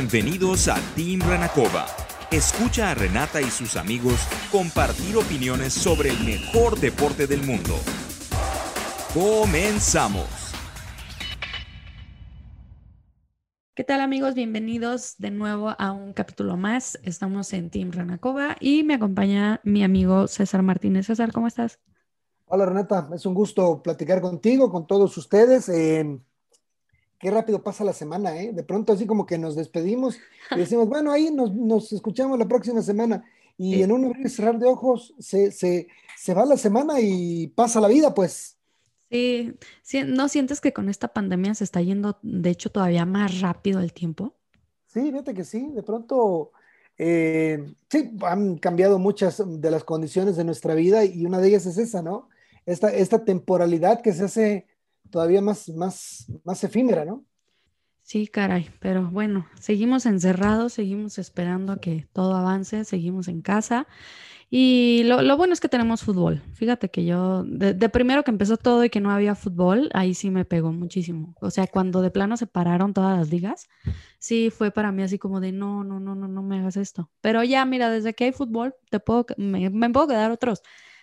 Bienvenidos a Team Renacova. Escucha a Renata y sus amigos compartir opiniones sobre el mejor deporte del mundo. Comenzamos. ¿Qué tal amigos? Bienvenidos de nuevo a un capítulo más. Estamos en Team Renacova y me acompaña mi amigo César Martínez. César, ¿cómo estás? Hola Renata, es un gusto platicar contigo, con todos ustedes. Eh, qué rápido pasa la semana, ¿eh? De pronto así como que nos despedimos y decimos, bueno, ahí nos, escuchamos la próxima semana. Y en un abrir y cerrar de ojos se, se, se va la semana y pasa la vida, pues. Sí, ¿no sientes que con esta pandemia se está yendo, de hecho, todavía más rápido el tiempo? Sí, fíjate que sí, de pronto, eh, sí, han cambiado muchas de las condiciones de nuestra vida y una de ellas es esa, ¿no? esta, esta temporalidad que se hace todavía más, más, más efímera, ¿no? Sí, caray, pero bueno, seguimos encerrados, seguimos esperando a que todo avance, seguimos en casa. Y lo, bueno es que tenemos fútbol. Fíjate que yo, de, primero que empezó todo y que no había fútbol, ahí sí me pegó muchísimo. O sea, cuando de plano se pararon todas las ligas, sí fue para mí así como de no, no, no, no, no me hagas esto. Pero ya, mira, desde que hay fútbol, te puedo, me, me puedo quedar otros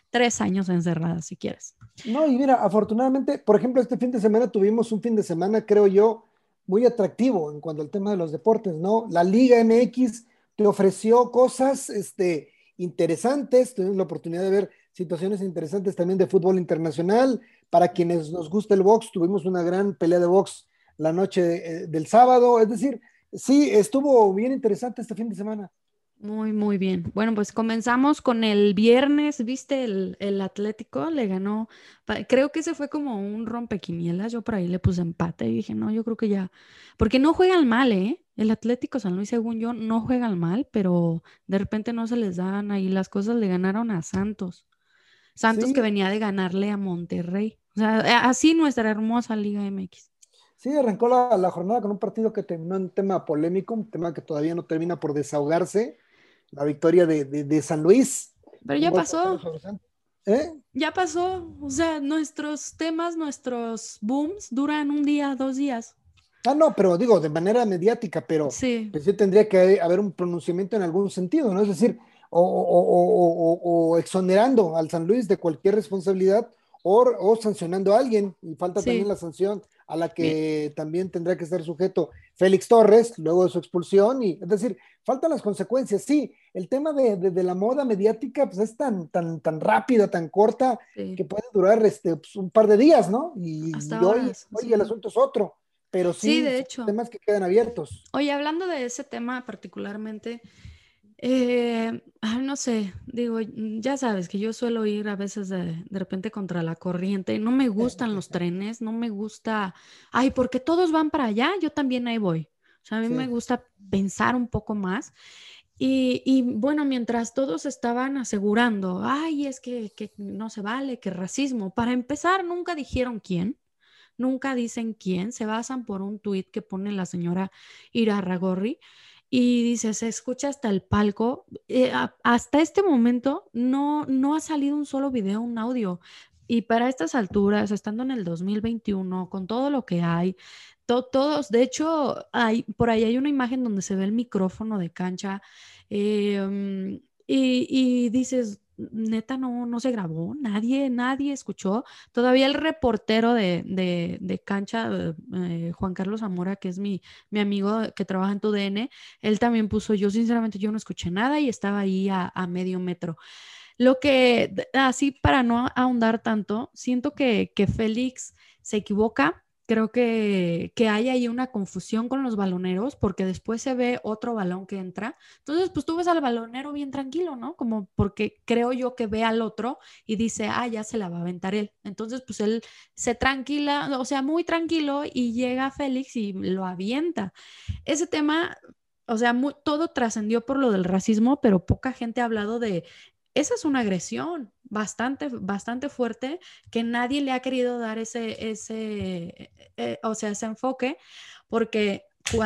tres años encerrada, si quieres. No, y mira, afortunadamente, por ejemplo, este fin de semana tuvimos un fin de semana, creo yo, muy atractivo en cuanto al tema de los deportes, ¿no? La Liga MX te ofreció cosas este, interesantes, tuvimos la oportunidad de ver situaciones interesantes también de fútbol internacional. Para quienes nos gusta el box, tuvimos una gran pelea de box la noche eh, del sábado. Es decir, sí, estuvo bien interesante este fin de semana. Muy, muy bien. Bueno, pues comenzamos con el viernes, ¿viste? El, Atlético le ganó, creo que ese fue como un rompequinielas, yo por ahí le puse empate y dije, no, yo creo que ya, porque no juegan mal, ¿eh? El Atlético San Luis, según yo, no juegan mal, pero de repente no se les dan ahí las cosas, le ganaron a Santos. Santos que venía de ganarle a Monterrey. O sea, así nuestra hermosa Liga MX. Sí, arrancó la, la, jornada con un partido que terminó en un tema polémico, un tema que todavía no termina por desahogarse la victoria de, San Luis. Pero ya pasó. ¿Eh? Ya pasó. O sea, nuestros temas, nuestros booms duran un día, dos días. Ah, no, pero digo, de manera mediática, pero sí. Pues tendría que haber un pronunciamiento en algún sentido, ¿no? Es decir, o, exonerando al San Luis de cualquier responsabilidad o, sancionando a alguien, y falta también la sanción a la que también tendrá que estar sujeto Félix Torres, luego de su expulsión, y es decir, faltan las consecuencias. Sí, el tema de, la moda mediática pues es tan, tan, tan rápida, tan corta, que puede durar este, pues, un par de días, ¿no? Y, hoy, hoy el asunto es otro, pero sí, de hecho. temas que quedan abiertos. Oye, hablando de ese tema particularmente, eh, no sé, digo, ya sabes que yo suelo ir a veces de, repente contra la corriente. No me gustan los trenes, no me gusta, ay, porque todos van para allá, yo también ahí voy. O sea, a mí me gusta pensar un poco más. Y, y, bueno, mientras todos estaban asegurando, ay, es que, que, no se vale, que racismo, para empezar, nunca dijeron quién, nunca dicen quién, se basan por un tuit que pone la señora Ira Ragorri y dice, se escucha hasta el palco. Eh, hasta este momento no, no ha salido un solo video, un audio. Y para estas alturas, estando en el 2021, con todo lo que hay, todos, de hecho, hay, por ahí hay una imagen donde se ve el micrófono de cancha em, y, y dices, neta no, no se grabó, nadie, nadie escuchó. Todavía el reportero de, de, cancha, eh, Juan Carlos Zamora, que es mi, mi amigo que trabaja en tu DN, él también puso, yo sinceramente yo no escuché nada y estaba ahí a, a medio metro. Lo que, así para no ahondar tanto, siento que, que Félix se equivoca creo que, que, hay ahí una confusión con los baloneros porque después se ve otro balón que entra. Entonces, pues tú ves al balonero bien tranquilo, ¿no? Como porque creo yo que ve al otro y dice, ah, ya se la va a aventar él. Entonces, pues él se tranquila, o sea, muy tranquilo y llega Félix y lo avienta. Ese tema... O sea, todo trascendió por lo del racismo, pero poca gente ha hablado de esa es una agresión bastante, bastante fuerte que nadie le ha querido dar ese, ese, eh, o sea, ese enfoque, porque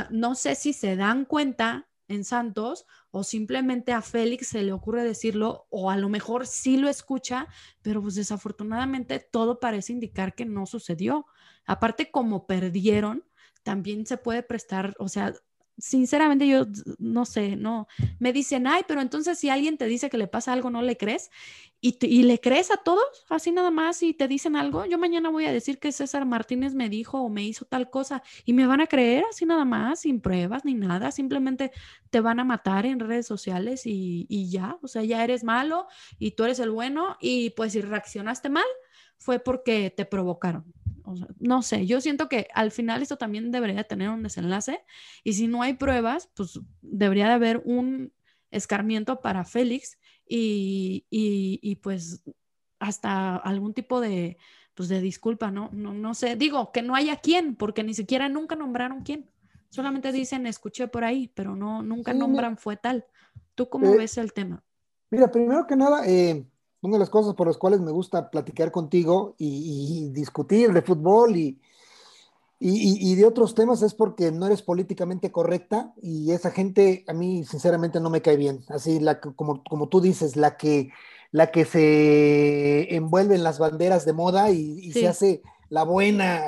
no sé si se dan cuenta en Santos o simplemente a Félix se le ocurre decirlo o a lo mejor sí lo escucha, pero pues desafortunadamente todo parece indicar que no sucedió. Aparte, como perdieron, también se puede prestar, o sea, sinceramente yo no sé, no, me dicen, ay, pero entonces si alguien te dice que le pasa algo, ¿no le crees? Y, y, le crees a todos, así nada más, y te dicen algo, yo mañana voy a decir que César Martínez me dijo o me hizo tal cosa, y me van a creer así nada más, sin pruebas ni nada, simplemente te van a matar en redes sociales y, y ya, o sea, ya eres malo y tú eres el bueno, y pues si reaccionaste mal, fue porque te provocaron no sé, yo siento que al final esto también debería tener un desenlace y si no hay pruebas, pues debería de haber un escarmiento para Félix y, y, pues hasta algún tipo de, pues de disculpa, ¿no? ¿no? No sé, digo que no haya quién, porque ni siquiera nunca nombraron quién. Solamente dicen escuché por ahí, pero no, nunca nombran fue tal. ¿Tú cómo eh, ves el tema? Mira, primero que nada, eh, una de las cosas por las cuales me gusta platicar contigo y, discutir de fútbol y, y, de otros temas es porque no eres políticamente correcta y esa gente a mí sinceramente no me cae bien. Así, la, como, como tú dices, la que, la que se envuelve en las banderas de moda y, se hace la buena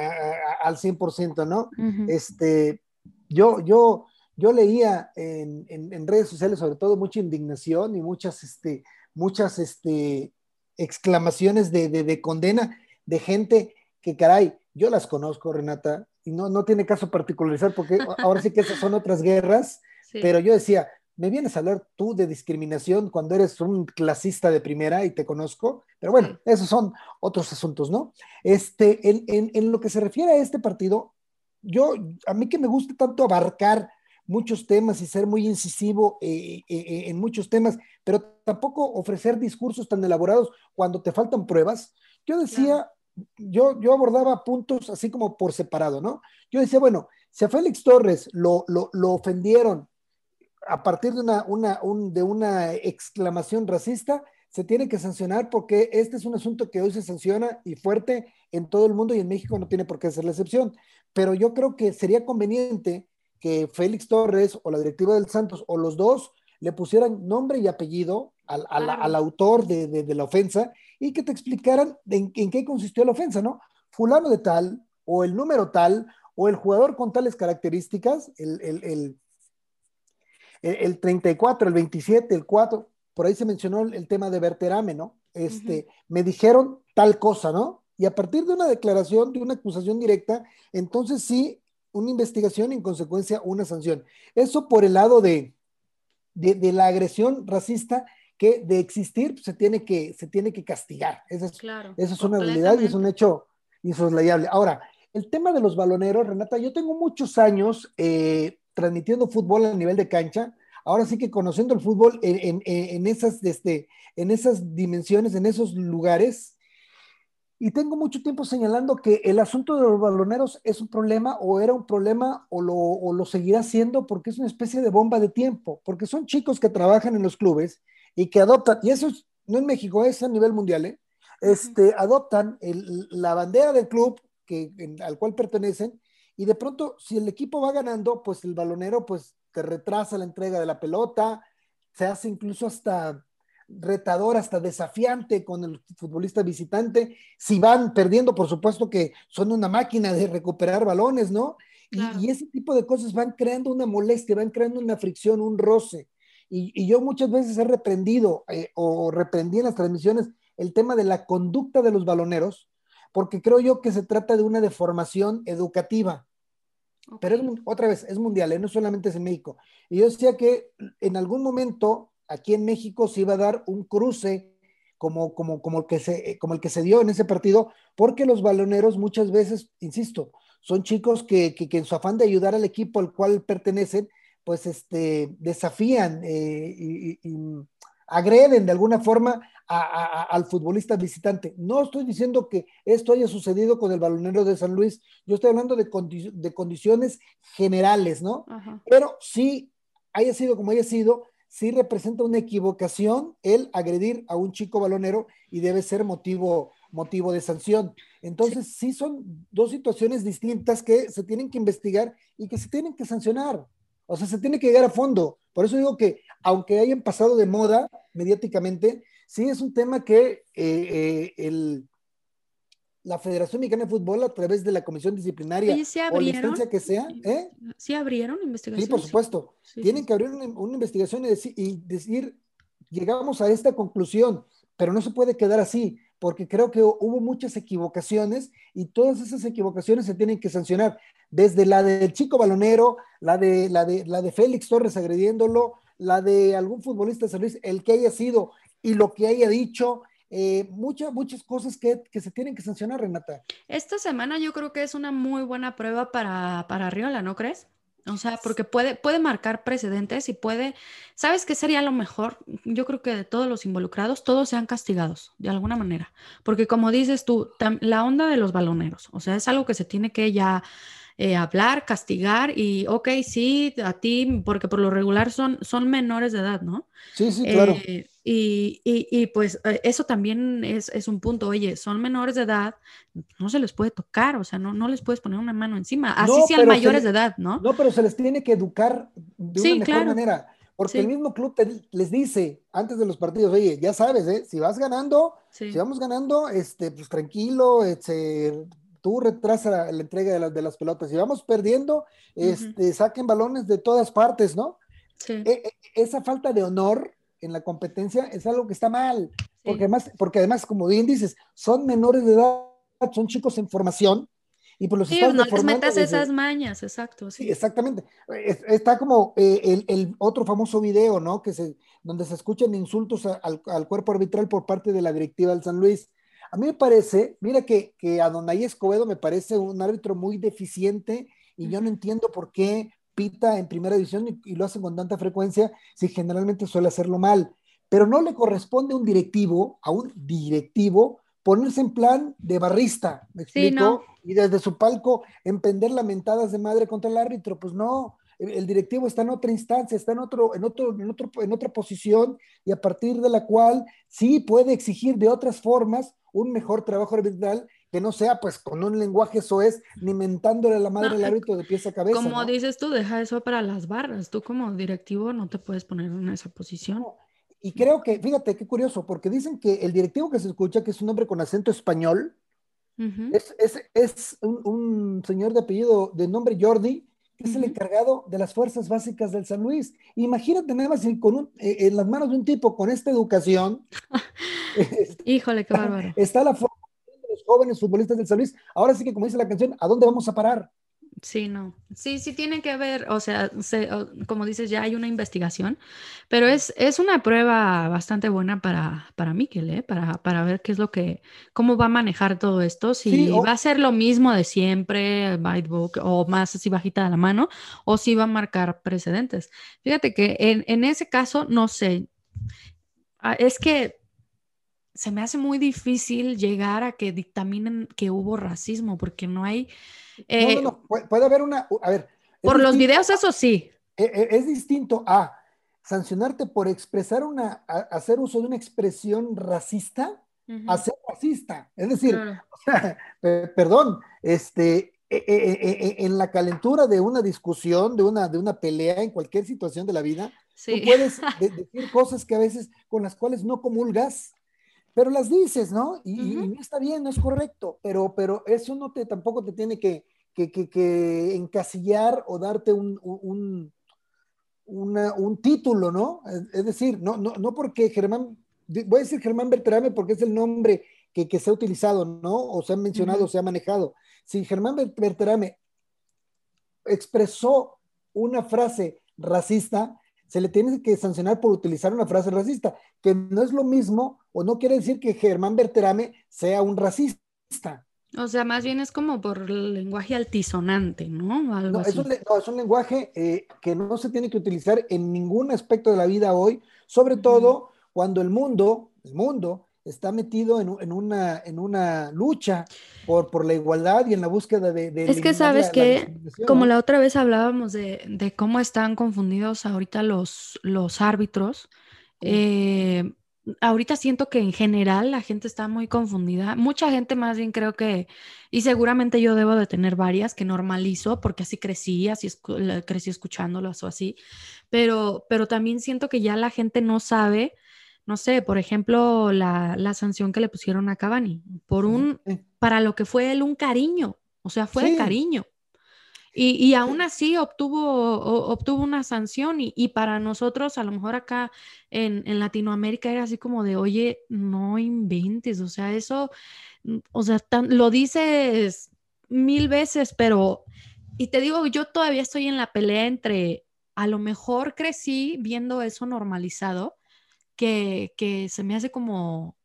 al 100%, ¿no? este, yo, yo, yo leía en, en, en, redes sociales sobre todo mucha indignación y muchas, este, muchas este, exclamaciones de, condena de gente que, caray, yo las conozco, Renata, y no, no tiene caso particularizar porque ahora sí que esas son otras guerras, pero yo decía, me vienes a hablar tú de discriminación cuando eres un clasista de primera y te conozco, pero bueno, esos son otros asuntos, ¿no? Este, en, en, en lo que se refiere a este partido, yo, a mí que me gusta tanto abarcar muchos temas y ser muy incisivo eh, eh, eh, en muchos temas, pero tampoco ofrecer discursos tan elaborados cuando te faltan pruebas. Yo decía, yo, yo abordaba puntos así como por separado, ¿no? Yo decía, bueno, si a Félix Torres lo, lo, ofendieron a partir de una, una, de una exclamación racista, se tiene que sancionar porque este es un asunto que hoy se sanciona y fuerte en todo el mundo y en México no tiene por qué ser la excepción. Pero yo creo que sería conveniente que Félix Torres o la directiva del Santos o los dos le pusieran nombre y apellido al, al, autor de, de, la ofensa y que te explicaran en, qué consistió la ofensa, ¿no? Fulano de tal, o el número tal, o el jugador con tales características, el, el, el, el 34, el 27, el 4, por ahí se mencionó el, tema de Berterame, ¿no? Este, Me dijeron tal cosa, ¿no? Y a partir de una declaración, de una acusación directa, entonces sí una investigación y en consecuencia una sanción. Eso por el lado de, de, la agresión racista que de existir pues, se, tiene que, se tiene que castigar. Esa es, eso es una realidad y es un hecho insoslayable. Ahora, el tema de los baloneros, Renata, yo tengo muchos años eh, transmitiendo fútbol a nivel de cancha. Ahora sí que conociendo el fútbol en, en, esas, este, en esas dimensiones, en esos lugares, y tengo mucho tiempo señalando que el asunto de los baloneros es un problema o era un problema o lo, seguirá siendo porque es una especie de bomba de tiempo, porque son chicos que trabajan en los clubes y que adoptan, y eso no en México, es a nivel mundial, ¿eh? este, adoptan la bandera del club que, al cual pertenecen y de pronto si el equipo va ganando, pues el balonero pues te retrasa la entrega de la pelota, se hace incluso hasta retador, hasta desafiante con el futbolista visitante. Si van perdiendo, por supuesto que son una máquina de recuperar balones, ¿no? Y, ese tipo de cosas van creando una molestia, van creando una fricción, un roce. Y, yo muchas veces he reprendido eh, o reprendí en las transmisiones el tema de la conducta de los baloneros, porque creo yo que se trata de una deformación educativa. Pero otra vez, es mundial, ¿eh? no solamente es en México. Y yo decía que en algún momento aquí en México se iba a dar un cruce como, como, como, el que se, como el que se dio en ese partido, porque los baloneros muchas veces, insisto, son chicos que, que, en su afán de ayudar al equipo al cual pertenecen, pues este, desafían eh, y, agreden de alguna forma al futbolista visitante. No estoy diciendo que esto haya sucedido con el balonero de San Luis, yo estoy hablando de, de condiciones generales, ¿no? Pero sí haya sido como haya sido, sí representa una equivocación el agredir a un chico balonero y debe ser motivo, motivo de sanción. Entonces, sí. son dos situaciones distintas que se tienen que investigar y que se tienen que sancionar. O sea, se tiene que llegar a fondo. Por eso digo que, aunque hayan pasado de moda mediáticamente, sí es un tema que eh, eh, el, la Federación Mexicana de Fútbol a través de la comisión disciplinaria o la instancia que sea. ¿eh? ¿Sí abrieron investigación? Sí, por supuesto. Tienen que abrir una, investigación y decir, llegamos a esta conclusión, pero no se puede quedar así, porque creo que hubo muchas equivocaciones y todas esas equivocaciones se tienen que sancionar, desde la del chico balonero, la de, la de, la de Félix Torres agrediéndolo, la de algún futbolista de San Luis, el que haya sido y lo que haya dicho, eh, muchas, muchas cosas que, se tienen que sancionar, Renata. Esta semana yo creo que es una muy buena prueba para, para Riola, ¿no crees? O sea, porque puede, puede marcar precedentes y puede, ¿sabes qué sería lo mejor? Yo creo que de todos los involucrados, todos sean castigados de alguna manera. Porque como dices tú, la onda de los baloneros, o sea, es algo que se tiene que ya eh, hablar, castigar y, ok, sí, a ti, porque por lo regular son, son menores de edad, ¿no? Sí, sí, claro. Eh, y, y, pues eh, eso también es, es, un punto, oye, son menores de edad, no se les puede tocar, o sea, no, no les puedes poner una mano encima, así sean mayores de edad, ¿no? No, pero se les tiene que educar de una mejor manera. Porque el mismo club les dice antes de los partidos, oye, ya sabes, ¿eh? si vas ganando, si vamos ganando, este, pues tranquilo, este, tú retrasa la, entrega de, de, las pelotas. Si vamos perdiendo, este, saquen balones de todas partes, ¿no? E, e, esa falta de honor en la competencia es algo que está mal, porque, además, porque además, como bien dices, son menores de edad, son chicos en formación, y por los sí, no les metas esas mañas, exacto. Sí, exactamente. está como eh, el, el, otro famoso video, ¿no? Que se, donde se escuchan insultos al, al, cuerpo arbitral por parte de la directiva del San Luis. A mí me parece, mira que, que a Donay Escobedo me parece un árbitro muy deficiente y yo no entiendo por qué pita en primera división y, lo hacen con tanta frecuencia si generalmente suele hacerlo mal. Pero no le corresponde a un directivo, a un directivo, ponerse en plan de barrista, ¿me explico? Y desde su palco empender lamentadas de madre contra el árbitro, pues no, el directivo está en otra instancia, está en otro, en otro, en otro, en otra posición y a partir de la cual sí puede exigir de otras formas un mejor trabajo arbitral que no sea pues con un lenguaje soez ni mentándole a la madre del árbitro de pies a cabeza. Como dices tú, deja eso para las barras. Tú como directivo no te puedes poner en esa posición. Y creo que, fíjate qué curioso, porque dicen que el directivo que se escucha, que es un hombre con acento español, es, es, es un, un, señor de apellido de nombre Jordi, que es el encargado de las fuerzas básicas del San Luis. Imagínate nada más con eh, en las manos de un tipo con esta educación. Híjole, qué bárbaro. Está la de los jóvenes futbolistas del San Luis. Ahora sí que, como dice la canción, ¿a dónde vamos a parar? Sí, no. Sí, sí tiene que haber, o sea, como dices, ya hay una investigación, pero es, es una prueba bastante buena para, para Miquel, ¿eh? para, para ver qué es lo que, cómo va a manejar todo esto, si va a ser lo mismo de siempre, book, o más así bajita de la mano, o si va a marcar precedentes. Fíjate que en, en ese caso, no sé, ah, es que se me hace muy difícil llegar a que dictaminen que hubo racismo, porque no hay no, no, no, eh, puede haber una, a ver. Por los videos, eso sí. E, e, es, distinto a sancionarte por expresar una, hacer uso de una expresión racista a ser racista. Es decir, perdón, este, e, en la calentura de una discusión, de una, de una pelea, en cualquier situación de la vida, tú puedes decir cosas que a veces con las cuales no comulgas, pero las dices, ¿no? Y, no está bien, no es correcto, pero, pero eso no te, tampoco te tiene que, que, que, encasillar o darte un, un, un, título, ¿no? Es, decir, no, no, no porque Germán, voy a decir Germán Berterame porque es el nombre que, que se ha utilizado, ¿no? O se ha mencionado, o se ha manejado. Si Germán Berterame expresó una frase racista, se le tiene que sancionar por utilizar una frase racista, que no es lo mismo o no quiere decir que Germán Berterame sea un racista. O sea, más bien es como por el lenguaje altisonante, ¿no? no, Es un, no, es un, lenguaje eh, que no se tiene que utilizar en ningún aspecto de la vida hoy, sobre todo cuando el mundo, el mundo, está metido en, en, una, en una lucha por, por, la igualdad y en la búsqueda de... de es que sabes que, como la otra vez hablábamos de, de, cómo están confundidos ahorita los, los árbitros, eh, ahorita siento que en general la gente está muy confundida. Mucha gente más bien creo que, y seguramente yo debo de tener varias que normalizo porque así crecí, así crecí escuchándolas o así, pero, pero también siento que ya la gente no sabe no sé, por ejemplo, la, sanción que le pusieron a Cavani, por un, para lo que fue él un cariño, o sea, fue de cariño. Y, y, aún así obtuvo, obtuvo una sanción y, para nosotros, a lo mejor acá en, en, Latinoamérica era así como de, oye, no inventes, o sea, eso, mm, o sea, lo dices mil veces, pero, y te digo, yo todavía estoy en la pelea entre, a lo mejor crecí viendo eso normalizado, que, que se me hace como,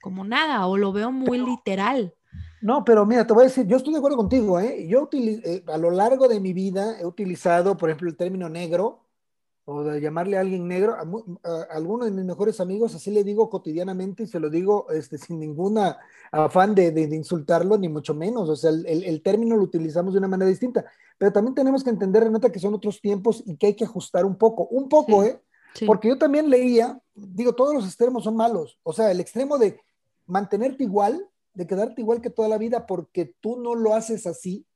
como nada, o lo veo muy literal. No, pero mira, te voy a decir, yo estoy de acuerdo contigo, ¿eh? Yo eh, a lo largo de mi vida he utilizado, por ejemplo, el término negro, o de llamarle a alguien negro, a, algunos de mis mejores amigos, así le digo cotidianamente y se lo digo este, sin ninguna afán de, de, insultarlo, ni mucho menos, o sea, el, el, término lo utilizamos de una manera distinta, pero también tenemos que entender, Renata, que son otros tiempos y que hay que ajustar un poco, un poco, ¿eh? Porque yo también leía, digo, todos los extremos son malos, o sea, el extremo de mantenerte igual, de quedarte igual que toda la vida porque tú no lo haces así,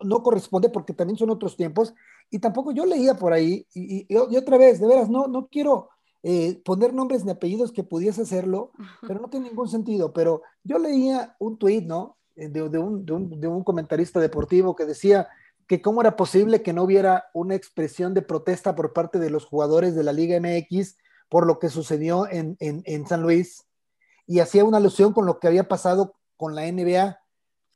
no corresponde porque también son otros tiempos. Y tampoco yo leía por ahí, y, otra vez, de veras, no, no quiero eh, poner nombres ni apellidos que pudiese hacerlo, pero no tiene ningún sentido. Pero yo leía un tuit, ¿no? Eh, de, un, de, un, de un comentarista deportivo que decía que cómo era posible que no hubiera una expresión de protesta por parte de los jugadores de la Liga MX por lo que sucedió en, en, en San Luis. Y hacía una alusión con lo que había pasado con la NBA.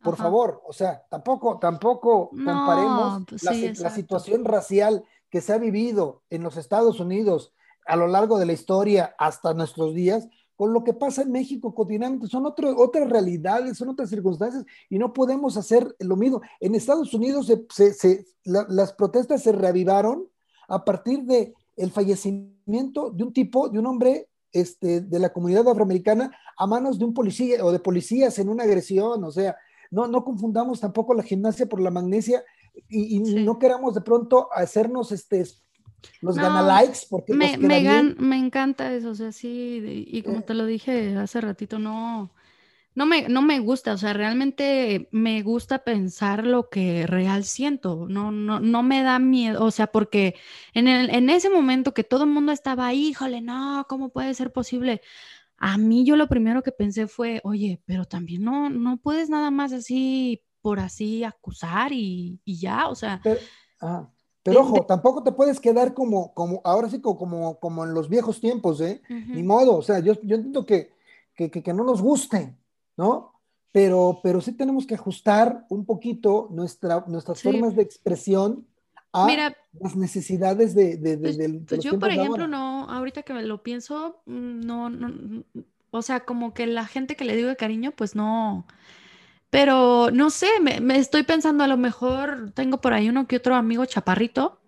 Por favor, o sea, tampoco, tampoco comparemos pues la, situación racial que se ha vivido en los Estados Unidos a lo largo de la historia hasta nuestros días con lo que pasa en México cotidianamente. Son otras realidades, son otras circunstancias y no podemos hacer lo mismo. En Estados Unidos las protestas se reavivaron a partir de el fallecimiento de un tipo, de un hombre este, de la comunidad afroamericana a manos de un policía o de policías en una agresión, o sea, no, no confundamos tampoco la gimnasia por la magnesia y, no queramos de pronto hacernos este, los gana likes porque me, me, encanta eso, o sea, sí, y como eh. te lo dije hace ratito, no, no me, no me gusta, o sea, realmente me gusta pensar lo que real siento, no, no, no me da miedo, o sea, porque en, el, en ese momento que todo el mundo estaba, híjole, no, ¿cómo puede ser posible? A mí yo lo primero que pensé fue, oye, pero también no, no puedes nada más así, por así acusar y, ya, o sea. Pero, ojo, tampoco te puedes quedar como, como, ahora sí, como, como en los viejos tiempos, ¿eh? Ni modo, o sea, yo, yo entiendo que, que, que, que no nos guste, ¿no? Pero, pero sí tenemos que ajustar un poquito nuestra, nuestras formas de expresión a las necesidades de, de, pues, de, pues yo, por ejemplo, no, ahorita que lo pienso, mm, no, no, o sea, como que la gente que le digo de cariño, pues no, pero no sé, me, me, estoy pensando a lo mejor tengo por ahí uno que otro amigo chaparrito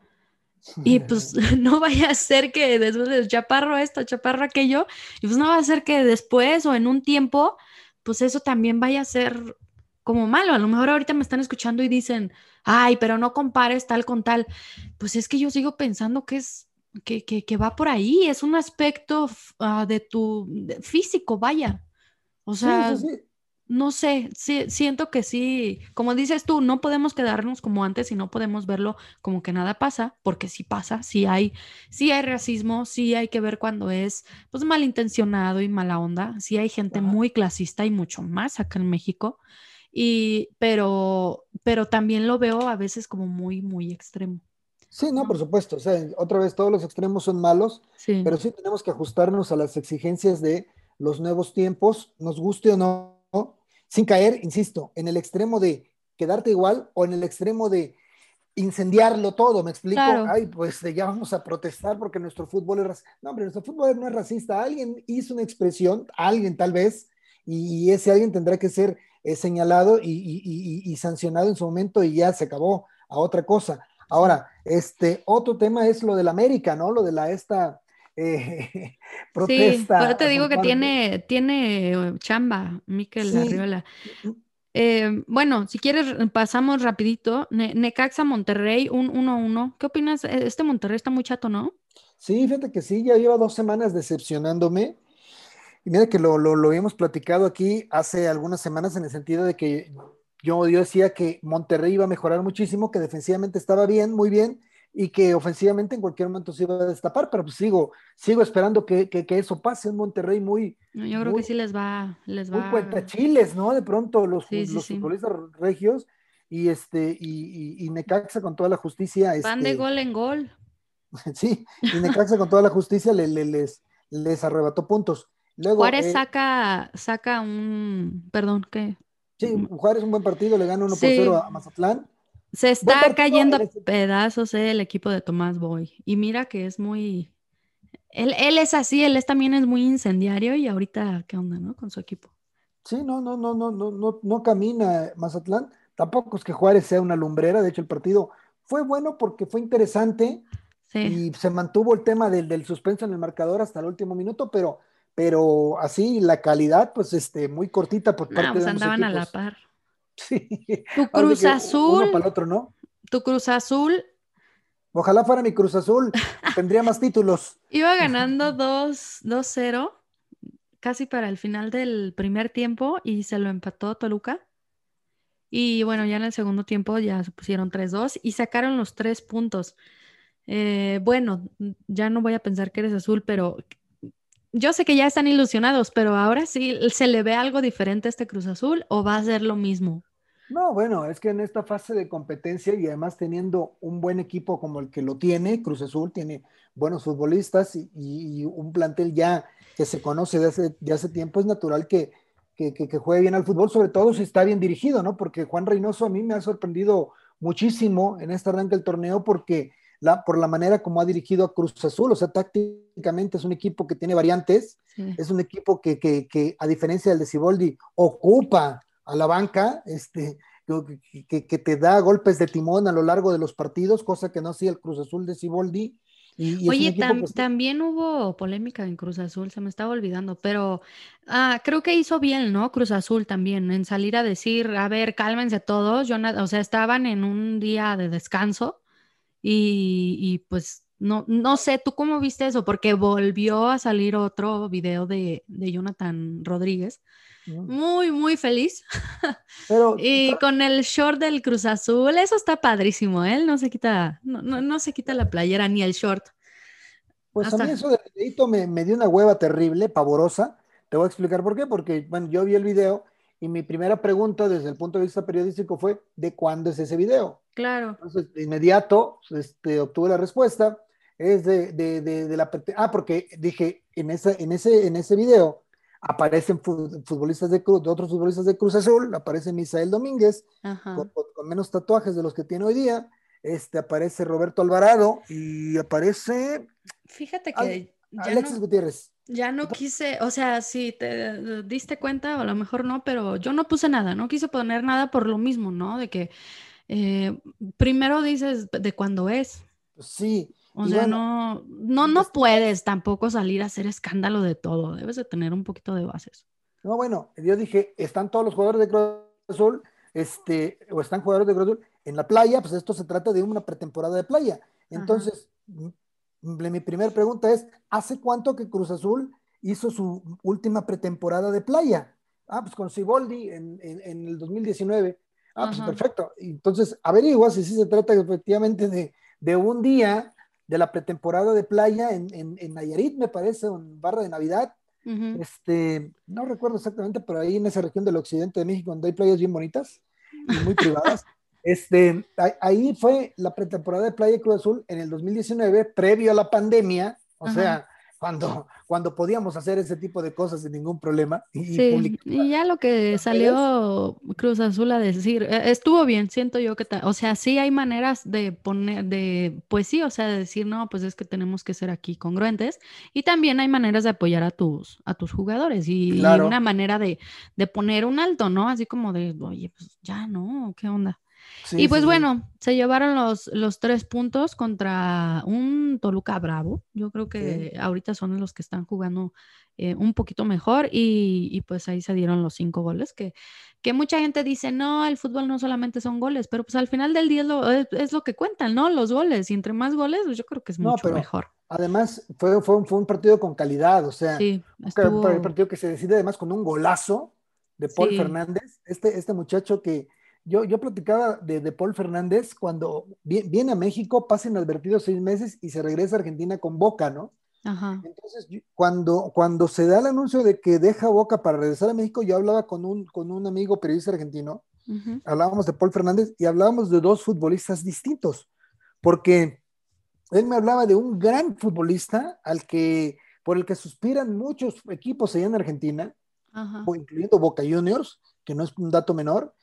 y pues no vaya a ser que después de chaparro esto, chaparro aquello, y pues no va a ser que después o en un tiempo pues eso también vaya a ser como malo. A lo mejor ahorita me están escuchando y dicen, ay, pero no compares tal con tal. Pues es que yo sigo pensando que es, que, que, va por ahí, es un aspecto ah, de tu físico, vaya. O sea, no sé, siento que sí, como dices tú, no podemos quedarnos como antes y no podemos verlo como que nada pasa, porque sí pasa, sí hay, sí hay racismo, sí hay que ver cuando es pues malintencionado y mala onda, sí hay gente muy clasista y mucho más acá en México, y pero, pero también lo veo a veces como muy, muy extremo. Sí, no, por supuesto. O sea, otra vez, todos los extremos son malos, pero sí tenemos que ajustarnos a las exigencias de los nuevos tiempos, nos guste o no, sin caer, insisto, en el extremo de quedarte igual o en el extremo de incendiarlo todo, ¿me explico? Ay, pues ya vamos a protestar porque nuestro fútbol es racista. No, hombre, nuestro fútbol no es racista. Alguien hizo una expresión, alguien tal vez, y, ese alguien tendrá que ser eh, señalado y, sancionado en su momento y ya se acabó a otra cosa. Ahora, este otro tema es lo del América, ¿no? Lo de la esta eh, protesta. Sí, ahora te digo que tiene, tiene chamba, Miquel Arriola. Eh, bueno, si quieres pasamos rapidito. Necaxa Monterrey, un 1-1. ¿Qué opinas? E, este Monterrey está muy chato, ¿no? Sí, fíjate que sí, ya lleva dos semanas decepcionándome. Y mira que lo, lo, lo habíamos platicado aquí hace algunas semanas en el sentido de que yo, yo decía que Monterrey iba a mejorar muchísimo, que defensivamente estaba bien, muy bien, y que ofensivamente en cualquier momento se iba a destapar, pero pues sigo, sigo esperando que, eso pase en Monterrey muy... Yo creo que sí les va, les va... Muy cuenta chiles, ¿no? De pronto los, futbolistas regios y este, y, y, Necaxa con toda la justicia. Van de este gol en gol. sí, y Necaxa con toda la justicia le, les, les arrebató puntos. Luego, Juárez eh, saca, saca un, perdón, ¿qué? Sí, Juárez un buen partido, le gana 1 por 0 a Mazatlán. Se está cayendo a pedazos eh, el equipo de Tomás Boy. Y mira que es muy. Él, es así, él es, también es muy incendiario y ahorita, ¿qué onda, no? Con su equipo. Sí, no, no, no, no, no, no, no camina Mazatlán. Tampoco es que Juárez sea una lumbrera. De hecho, el partido fue bueno porque fue interesante y se mantuvo el tema del, del suspenso en el marcador hasta el último minuto, pero, pero así la calidad, pues, este, muy cortita por parte pues de andaban a la par. Sí. Tu Cruz Azul. Uno para el otro, ¿no? Tu Cruz Azul. Ojalá fuera mi Cruz Azul, tendría más títulos. Iba ganando 2-0 casi para el final del primer tiempo y se lo empató Toluca. Y bueno, ya en el segundo tiempo ya se pusieron 3-2 y sacaron los tres puntos. Eh, bueno, ya no voy a pensar que eres azul, pero yo sé que ya están ilusionados, pero ahora sí, ¿se le ve algo diferente a este Cruz Azul o va a ser lo mismo? No, bueno, es que en esta fase de competencia y además teniendo un buen equipo como el que lo tiene, Cruz Azul tiene buenos futbolistas y, un plantel ya que se conoce de hace, de hace tiempo, es natural que, que, juegue bien al fútbol, sobre todo si está bien dirigido, ¿no? Porque Juan Reynoso a mí me ha sorprendido muchísimo en este arranque del torneo porque la, por la manera como ha dirigido a Cruz Azul, o sea, tácticamente es un equipo que tiene variantes, es un equipo que, que, que, a diferencia del de Ciboldi, ocupa a la banca, este, que, que, te da golpes de timón a lo largo de los partidos, cosa que no hacía el Cruz Azul de Ciboldi. Y, Oye, también hubo polémica en Cruz Azul, se me estaba olvidando, pero ah, creo que hizo bien, ¿no? Cruz Azul también, en salir a decir, a ver, cálmense todos, yo o sea, estaban en un día de descanso y, y pues no, no sé, ¿tú cómo viste eso? Porque volvió a salir otro video de, de Jonathan Rodríguez muy, muy feliz. y con el short del Cruz Azul, eso está padrísimo, él ¿eh? no se quita, no, no, se quita la playera ni el short. Pues a mí eso del videito me, me, dio una hueva terrible, pavorosa. Te voy a explicar por qué, porque bueno, yo vi el video y mi primera pregunta desde el punto de vista periodístico fue, ¿de cuándo es ese video? Claro. Entonces, de inmediato este, obtuve la respuesta, es de, de, de, la... Ah, porque dije, en, esa, en, ese, en ese video aparecen futbolistas de, Cruz, de otros futbolistas de Cruz Azul, aparece Misael Domínguez, con, menos tatuajes de los que tiene hoy día, este, aparece Roberto Alvarado y aparece... Fíjate que... Alexis Gutiérrez. Ya no quise, o sea, si te diste cuenta, o a lo mejor no, pero yo no puse nada, no quise poner nada por lo mismo, ¿no? De que eh, primero dices de cuándo es. Sí, o sea, no, no, no puedes tampoco salir a hacer escándalo de todo. Debes de tener un poquito de bases. No, bueno, yo dije, están todos los jugadores de Cruz Azul, este, o están jugadores de Cruz Azul en la playa, pues esto se trata de una pretemporada de playa. Entonces, mi primera pregunta es, ¿hace cuánto que Cruz Azul hizo su última pretemporada de playa? Ah, pues con Ciboldi en, en, el 2019. Ah, pues perfecto. Entonces, averigua si sí se trata efectivamente de, de un día de la pretemporada de playa en, en, Nayarit, me parece, en Barra de Navidad. este, no recuerdo exactamente, pero ahí en esa región del occidente de México, donde hay playas bien bonitas y muy privadas. Este, ahí fue la pretemporada de Playa Cruz Azul en el 2019, previo a la pandemia, o sea, cuando, cuando podíamos hacer ese tipo de cosas sin ningún problema. Y, sí, y ya lo que salió Cruz Azul a decir, e, estuvo bien, siento yo que, o sea, sí hay maneras de poner, de, pues sí, o sea, de decir, no, pues es que tenemos que ser aquí congruentes, y también hay maneras de apoyar a tus, a tus jugadores, y, una manera de, de poner un alto, ¿no? Así como de, oye, pues ya, ¿no? ¿Qué onda? Y pues bueno, se llevaron los, los tres puntos contra un Toluca Bravo. Yo creo que ahorita son los que están jugando eh, un poquito mejor y, pues ahí se dieron los cinco goles que, que mucha gente dice, no, el fútbol no solamente son goles, pero pues al final del día es lo, que cuentan, ¿no? Los goles y entre más goles, pues yo creo que es mucho mejor. Además, fue, fue, fue, un partido con calidad, o sea, un partido que se decide además con un golazo de Paul Fernández, este, este muchacho que yo, yo platicaba de, de Paul Fernández cuando viene a México, pasa inadvertido seis meses y se regresa a Argentina con Boca, ¿no? Ajá. Entonces, cuando, cuando se da el anuncio de que deja Boca para regresar a México, yo hablaba con un, con un amigo periodista argentino, hablábamos de Paul Fernández y hablábamos de dos futbolistas distintos, porque él me hablaba de un gran futbolista al que, por el que suspiran muchos equipos allá en Argentina, incluyendo Boca Juniors, que no es un dato menor,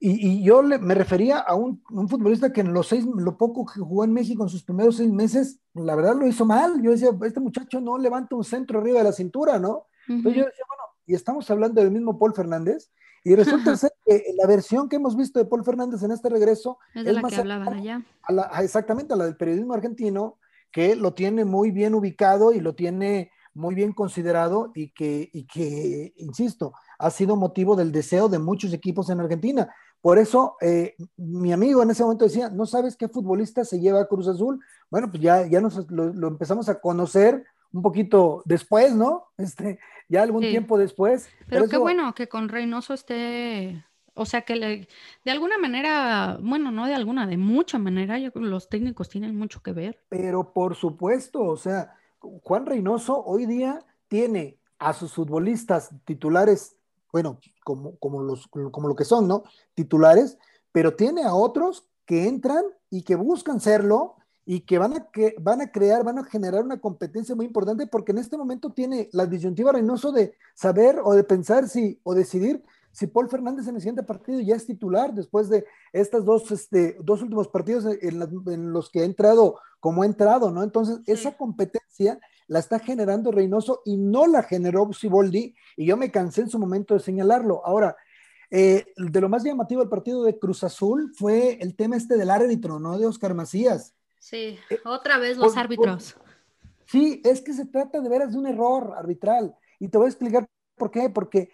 y, yo me refería a un, futbolista que en los seis, lo poco que jugó en México en sus primeros seis meses, la verdad lo hizo mal. Yo decía, este muchacho no levanta un centro arriba de la cintura, ¿no? Entonces yo decía, bueno, y estamos hablando del mismo Paul Fernández, y resulta ser que la versión que hemos visto de Paul Fernández en este regreso es, de la que hablaban allá. exactamente, a la del periodismo argentino, que lo tiene muy bien ubicado y lo tiene muy bien considerado y que, y que, insisto, ha sido motivo del deseo de muchos equipos en Argentina. Por eso, eh, mi amigo en ese momento decía, ¿no sabes qué futbolista se lleva a Cruz Azul? Bueno, pues ya, ya nos, lo, empezamos a conocer un poquito después, ¿no? Este, ya algún tiempo después. Pero, qué bueno que con Reynoso esté, o sea, que le, de alguna manera, bueno, no de alguna, de mucha manera, yo creo que los técnicos tienen mucho que ver. Pero por supuesto, o sea, Juan Reynoso hoy día tiene a sus futbolistas titulares bueno, como, como, los, como lo que son, ¿no? Titulares, pero tiene a otros que entran y que buscan serlo y que van a, que van a crear, van a generar una competencia muy importante porque en este momento tiene la disyuntiva Reynoso de saber o de pensar si o decidir si Paul Fernández en el siguiente partido ya es titular después de estos dos, este, dos últimos partidos en, los que ha entrado como ha entrado, ¿no? Entonces, esa competencia la está generando Reynoso y no la generó Siboldi, y yo me cansé en su momento de señalarlo. Ahora, eh, de lo más llamativo del partido de Cruz Azul fue el tema este del árbitro, ¿no? De Oscar Macías. Sí, eh, otra vez los árbitros. sí, es que se trata de veras de un error arbitral. Y te voy a explicar por qué. Porque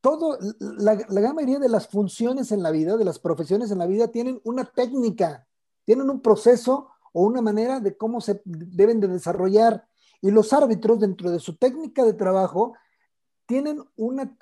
todo, la, la gran mayoría de las funciones en la vida, de las profesiones en la vida, tienen una técnica, tienen un proceso o una manera de cómo se deben de desarrollar. Y los árbitros, dentro de su técnica de trabajo, tienen una,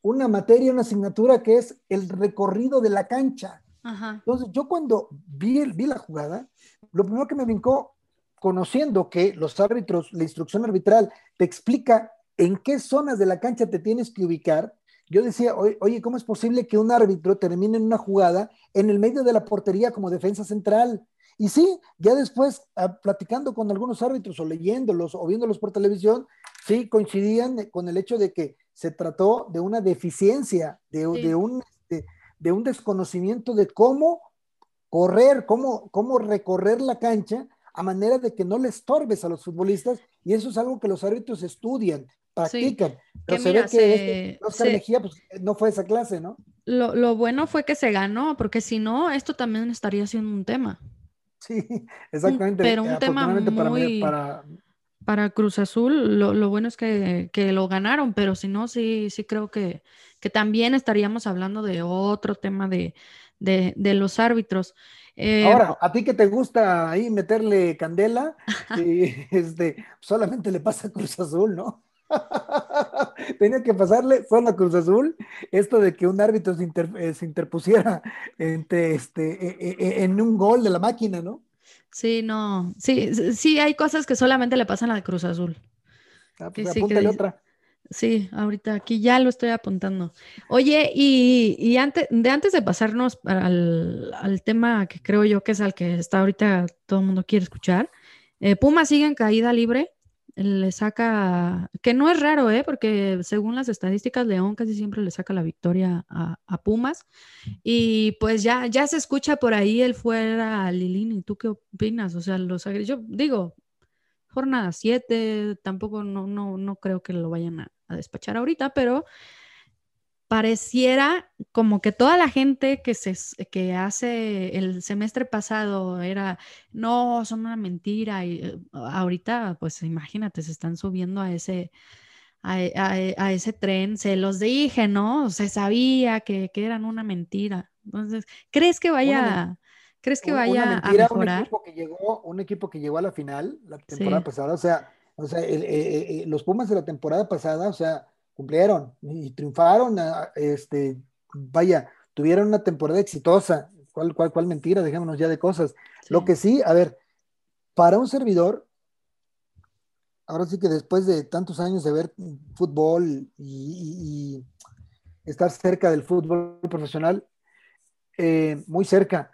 una materia, una asignatura que es el recorrido de la cancha. Entonces, yo cuando vi, vi la jugada, lo primero que me brincó, conociendo que los árbitros, la instrucción arbitral te explica en qué zonas de la cancha te tienes que ubicar, yo decía, oye, ¿cómo es posible que un árbitro termine en una jugada en el medio de la portería como defensa central? Y sí, ya después, ah, platicando con algunos árbitros o leyéndolos o viéndolos por televisión, sí coincidían con el hecho de que se trató de una deficiencia, de, un, de, un desconocimiento de cómo correr, cómo, cómo recorrer la cancha a manera de que no le estorbes a los futbolistas, y eso es algo que los árbitros estudian, practican. Pero se ve que este, pues, no fue esa clase, ¿no? Lo, lo, bueno fue que se ganó, porque si no, esto también estaría siendo un tema. Sí, exactamente. Pero un tema muy... Para, para... Cruz Azul, lo, bueno es que, lo ganaron, pero si no, sí, sí creo que, que también estaríamos hablando de otro tema de, los árbitros. Eh, Ahora, a ti que te gusta ahí meterle candela, este, solamente le pasa a Cruz Azul, ¿no? Tenía que pasarle solo a Cruz Azul esto de que un árbitro se, eh, interpusiera entre este, e, e, e, en un gol de la máquina, ¿no? Sí, no. Sí, sí, hay cosas que solamente le pasan a Cruz Azul. Ah, pues apúntale otra. Sí, ahorita aquí ya lo estoy apuntando. Oye, y, antes, de antes de pasarnos al, al, tema que creo yo que es al que está ahorita todo el mundo quiere escuchar, eh, Puma sigue en caída libre le saca, que no es raro, ¿eh? porque según las estadísticas, León casi siempre le saca la victoria a, Pumas. Y pues ya, ya se escucha por ahí el fuera a Lilini. ¿Tú qué opinas? O sea, los yo digo, jornada 7, tampoco no, no, no creo que lo vayan a, a despachar ahorita, pero pareciera como que toda la gente que, se, que hace el semestre pasado era, no, son una mentira, y eh, ahorita, pues imagínate, se están subiendo a ese, a, ese tren, se los dije, ¿no? Se sabía que, eran una mentira. Entonces, ¿crees que vaya, ¿crees que vaya a mejorar? Un equipo que llegó, un equipo que llegó a la final la temporada pasada, o sea, o sea, eh, eh, los Pumas de la temporada pasada, o sea, cumplieron y triunfaron, este, vaya, tuvieran una temporada exitosa. ¿Cuál, cuál, cuál mentira? Dejémonos ya de cosas. Lo que sí, a ver, para un servidor, ahora sí que después de tantos años de ver fútbol y, estar cerca del fútbol profesional, eh, muy cerca,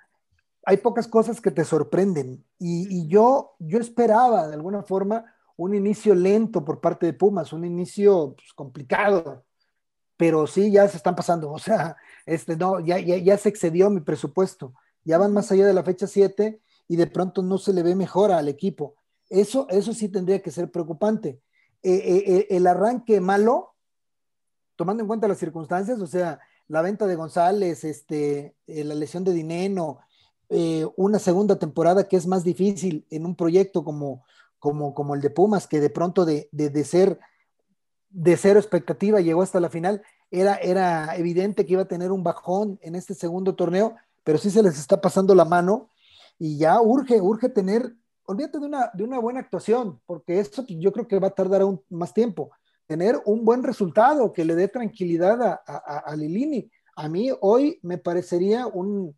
hay pocas cosas que te sorprenden. Y, yo, yo esperaba de alguna forma un inicio lento por parte de Pumas, un inicio pues, complicado, pero sí, ya se están pasando. O sea, este, no, ya, ya, ya se excedió mi presupuesto. Ya van más allá de la fecha 7 y de pronto no se le ve mejora al equipo. Eso, eso sí tendría que ser preocupante. Eh, eh, eh, el arranque malo, tomando en cuenta las circunstancias, o sea, la venta de González, este, la lesión de Dineno, una segunda temporada que es más difícil en un proyecto como, como, como el de Pumas, que de pronto de, de, ser de cero expectativa llegó hasta la final, era, era evidente que iba a tener un bajón en este segundo torneo, pero sí se les está pasando la mano y ya urge, urge tener, olvídate de una, de una buena actuación, porque eso yo creo que va a tardar aún más tiempo, tener un buen resultado que le dé tranquilidad a, a, Lilini. A mí hoy me parecería un,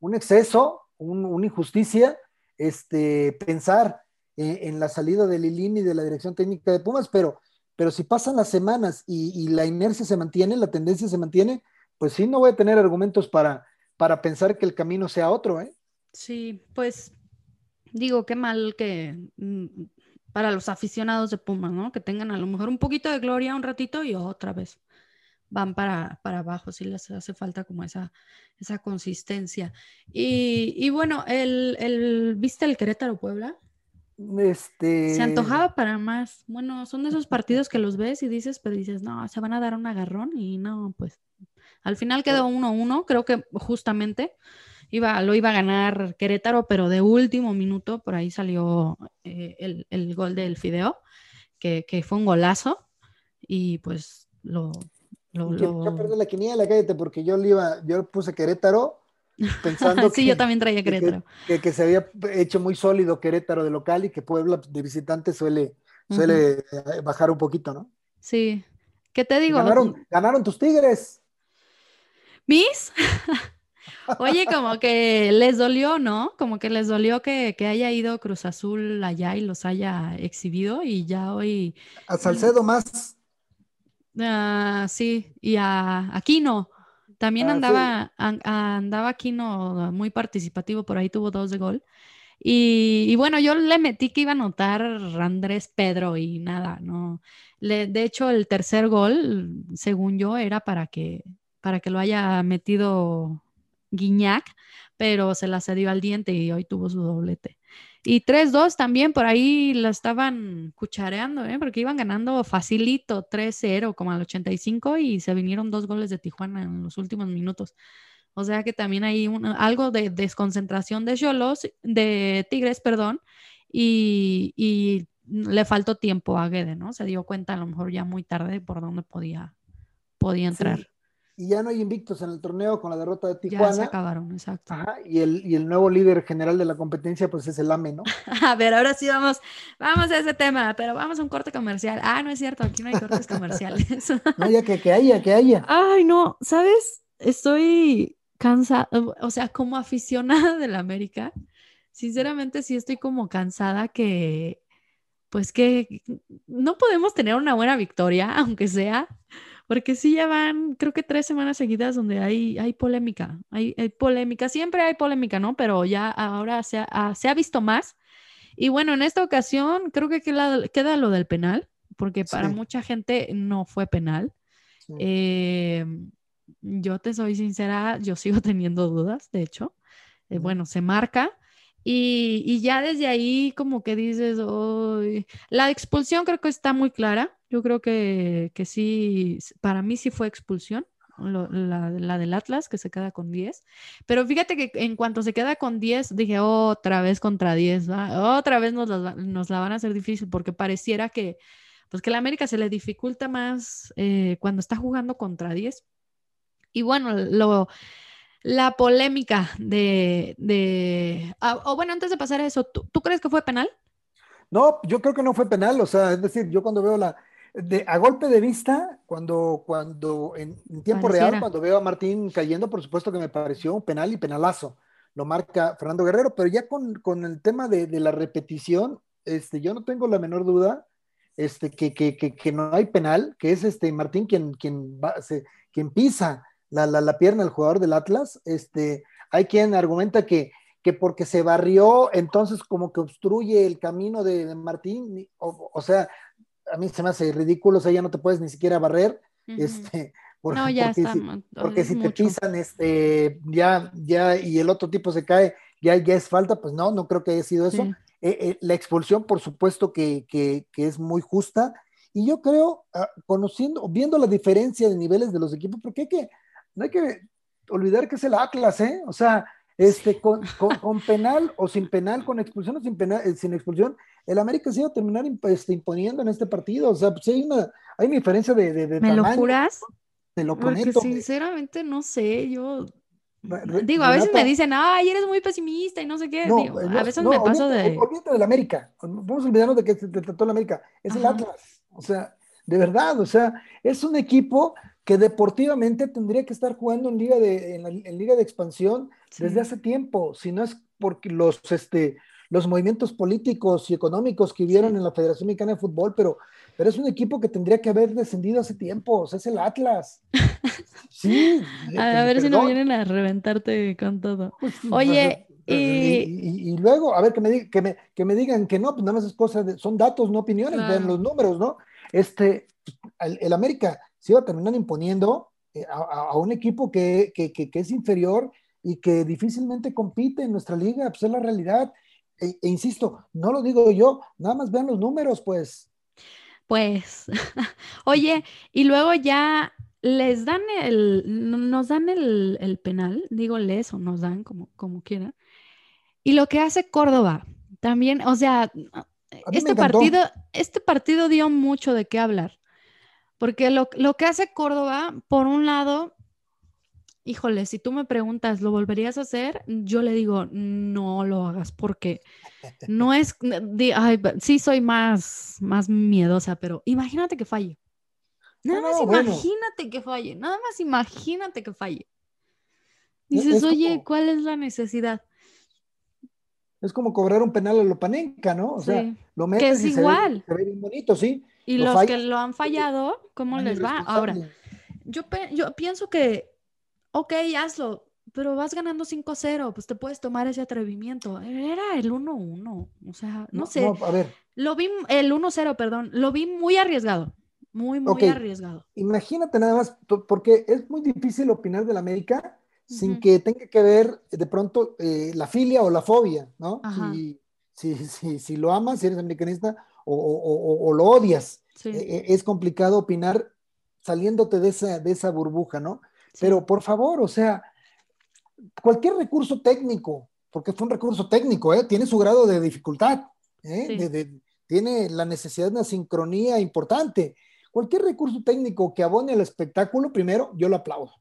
un exceso, una injusticia, este, pensar en, la salida de Lilini de la dirección técnica de Pumas, pero, pero si pasan las semanas y, y, la inercia se mantiene, la tendencia se mantiene, pues sí, no voy a tener argumentos para, para pensar que el camino sea otro, ¿eh? Sí, pues digo, qué mal que mm, para los aficionados de Pumas, ¿no? Que tengan a lo mejor un poquito de gloria un ratito y otra vez van para, para abajo, si les hace falta como esa, esa consistencia. Y, bueno, el, el, ¿viste el Querétaro Puebla? Este... Se antojaba para más. Bueno, son de esos partidos que los ves y dices, pero dices, no, se van a dar un agarrón y no, pues al final quedó 1-1, creo que justamente iba, lo iba a ganar Querétaro, pero de último minuto por ahí salió eh, el, gol del Fideo, que, fue un golazo y pues lo... lo, Yo, perdí la quiniela, cállate, porque yo, le iba, yo puse Querétaro pensando sí, que, yo también traía Querétaro. Que, se había hecho muy sólido Querétaro de local y que Puebla de visitante suele, suele eh, bajar un poquito, ¿no? Sí. ¿Qué te digo? Ganaron, ganaron tus Tigres. ¿Mis? Oye, como que les dolió, ¿no? Como que les dolió que, haya ido Cruz Azul allá y los haya exhibido y ya hoy... A Salcedo más. Ah, sí, y a Aquino. También ah, andaba, andaba Aquino muy participativo, por ahí tuvo dos de gol. Y, bueno, yo le metí que iba a anotar Andrés Pedro y nada, no. Le, de hecho, el tercer gol, según yo, era para que, para que lo haya metido Guiñac, pero se la cedió al diente y hoy tuvo su doblete. Y 3-2 también por ahí la estaban cuchareando, ¿eh? porque iban ganando facilito 3-0 como al 85 y se vinieron dos goles de Tijuana en los últimos minutos. O sea que también hay algo de desconcentración de Cholos, de Tigres, perdón, y, y, le faltó tiempo a Guede, ¿no? Se dio cuenta a lo mejor ya muy tarde por dónde podía, podía entrar y ya no hay invictos en el torneo con la derrota de Tijuana. Ya se acabaron, exacto. y, el, y el nuevo líder general de la competencia, pues es el AME, ¿no? a ver, ahora sí vamos, vamos a ese tema, pero vamos a un corte comercial. Ah, no es cierto, aquí no hay cortes comerciales. no, ya que, que haya, que haya. Ay, no, ¿sabes? Estoy cansada, o sea, como aficionada del América, sinceramente sí estoy como cansada que, pues que no podemos tener una buena victoria, aunque sea porque sí ya van, creo que tres semanas seguidas donde hay, hay polémica, hay, polémica, siempre hay polémica, ¿no? Pero ya ahora se ha, se ha visto más. Y bueno, en esta ocasión creo que queda, lo del penal, porque para mucha gente no fue penal. Eh, yo te soy sincera, yo sigo teniendo dudas, de hecho. Eh, bueno, se marca. Y, ya desde ahí como que dices, la expulsión creo que está muy clara. Yo creo que, que sí, para mí sí fue expulsión, la, la, del Atlas, que se queda con 10. Pero fíjate que en cuanto se queda con 10, dije, otra vez contra 10, otra vez nos la, nos la, van a hacer difícil, porque pareciera que, pues que la América se le dificulta más eh, cuando está jugando contra 10. Y bueno, lo, la polémica de, de ah, o bueno, antes de pasar a eso, ¿tú, ¿tú crees que fue penal? No, yo creo que no fue penal, o sea, es decir, yo cuando veo la, de, a golpe de vista, cuando, cuando en, tiempo real, cuando veo a Martín cayendo, por supuesto que me pareció un penal y penalazo. Lo marca Fernando Guerrero, pero ya con, con el tema de, de, la repetición, este, yo no tengo la menor duda este, que, que, que, que no hay penal, que es este Martín quien, quien, va, se, quien pisa la, la, la, pierna del jugador del Atlas. Este, hay quien argumenta que, que porque se barrió, entonces como que obstruye el camino de, de Martín, o, o, sea, a mí se me hace ridículo, o sea, ya no te puedes ni siquiera barrer, uh -huh. este, por, no, ya porque, está, si, porque si te pisan, este, ya, ya, y el otro tipo se cae, ya, ya es falta, pues no, no creo que haya sido eso. Sí. Eh, eh, la expulsión, por supuesto, que, que, que, es muy justa, y yo creo, uh, conociendo, viendo la diferencia de niveles de los equipos, porque hay que, no hay que olvidar que es el Atlas, ¿eh? O sea, este, con, con, con, penal o sin penal, con expulsión o sin, penal, eh, sin expulsión, el América se iba a terminar imp este, imponiendo en este partido. O sea, pues hay una, hay una diferencia de, de, de ¿Me tamaño. lo juras? Te lo Porque prometo. sinceramente no sé, yo... Digo, a veces me dicen, ay, eres muy pesimista y no sé qué. No, Digo, no, a veces no, me paso olvídate, de. Olvídate del América. Vamos a olvidarnos de que se trató el América. Es Ajá. el Atlas. O sea, de verdad, o sea, es un equipo que deportivamente tendría que estar jugando en liga de, en la, en liga de expansión sí. desde hace tiempo, si no es porque los, este, los movimientos políticos y económicos que hubieron sí. en la Federación Mexicana de Fútbol, pero, pero es un equipo que tendría que haber descendido hace tiempo, o sea, es el Atlas. Sí. a, a ver perdón. si no vienen a reventarte con todo. Pues, Oye, y... Y, y, luego, a ver, que me, que, me, que me digan que no, pues nada más es cosa de, son datos, no opiniones, claro. vean los números, ¿no? Este, el, América se iba a terminar imponiendo eh, a, un equipo que, que, es inferior y que difícilmente compite en nuestra liga, pues es la realidad. E, e, insisto, no lo digo yo, nada más vean los números, pues. Pues, oye, y luego ya les dan el, nos dan el, el penal, digo les o nos dan como, como quieran, y lo que hace Córdoba, también, o sea, este partido, este partido dio mucho de qué hablar. Porque lo, lo, que hace Córdoba, por un lado, híjole, si tú me preguntas, ¿lo volverías a hacer? Yo le digo, no lo hagas porque no es, ay, sí soy más, más miedosa, pero imagínate que falle. Nada no, más imagínate que falle, nada más imagínate que falle. Dices, oye, como, ¿cuál es la necesidad? Es como cobrar un penal a lo panenca, ¿no? O sea, sí, lo metes que es igual. Se ve, se ve bien bonito, sí. Y lo los que lo han fallado, ¿cómo les va? Ahora, yo, yo pienso que, ok, hazlo, pero vas ganando 5-0, pues te puedes tomar ese atrevimiento. Era el 1-1, o sea, no, no sé. No, a ver. Lo vi, el 1-0, perdón, lo vi muy arriesgado. Muy, muy okay. arriesgado. Imagínate nada más, porque es muy difícil opinar del América uh -huh. sin que tenga que ver de pronto eh, la filia o la fobia, ¿no? Si, si, si, si, lo amas, si eres americanista, o, o, o lo odias. Sí. Eh, es complicado opinar saliéndote de esa, de esa burbuja, ¿no? Sí. Pero por favor, o sea, cualquier recurso técnico, porque fue un recurso técnico, ¿eh? tiene su grado de dificultad, ¿eh? sí. de, de, tiene la necesidad de una sincronía importante. Cualquier recurso técnico que abone al espectáculo, primero, yo lo aplaudo.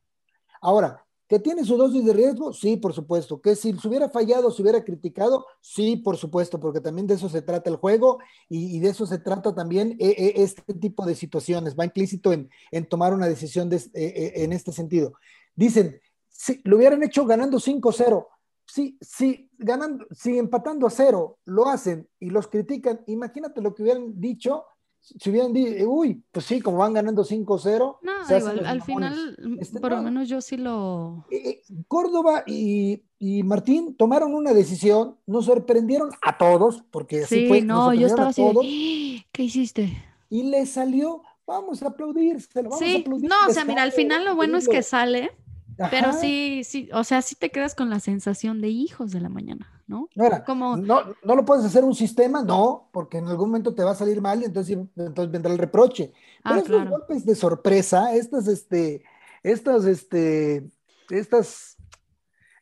Ahora, ¿Que tiene su dosis de riesgo? Sí, por supuesto. ¿Que si se hubiera fallado, se hubiera criticado? Sí, por supuesto, porque también de eso se trata el juego y, de eso se trata también eh, eh, este tipo de situaciones. Va implícito en, tomar una decisión de, eh, en este sentido. Dicen, si lo hubieran hecho ganando 5-0, si, si, ganando, si empatando a cero lo hacen y los critican, imagínate lo que hubieran dicho si hubieran dicho, uy, pues sí, como van ganando 5-0. No, igual, al final, este, por no. lo menos yo sí lo. Eh, Córdoba y, y, Martín tomaron una decisión, nos sorprendieron a todos, porque así sí, fue. no, yo estaba así, de, ¡Ah! ¿qué hiciste? Y le salió, vamos a aplaudir, vamos sí, a aplaudir. No, o sea, mira, al final lo bueno es que sale, Ajá. pero sí, sí, o sea, sí te quedas con la sensación de hijos de la mañana. ¿No? Ahora, Como... no, no lo puedes hacer un sistema, no, porque en algún momento te va a salir mal y entonces, entonces vendrá el reproche. Pero ah, estos claro. golpes de sorpresa, estas, este, estas, este, estas,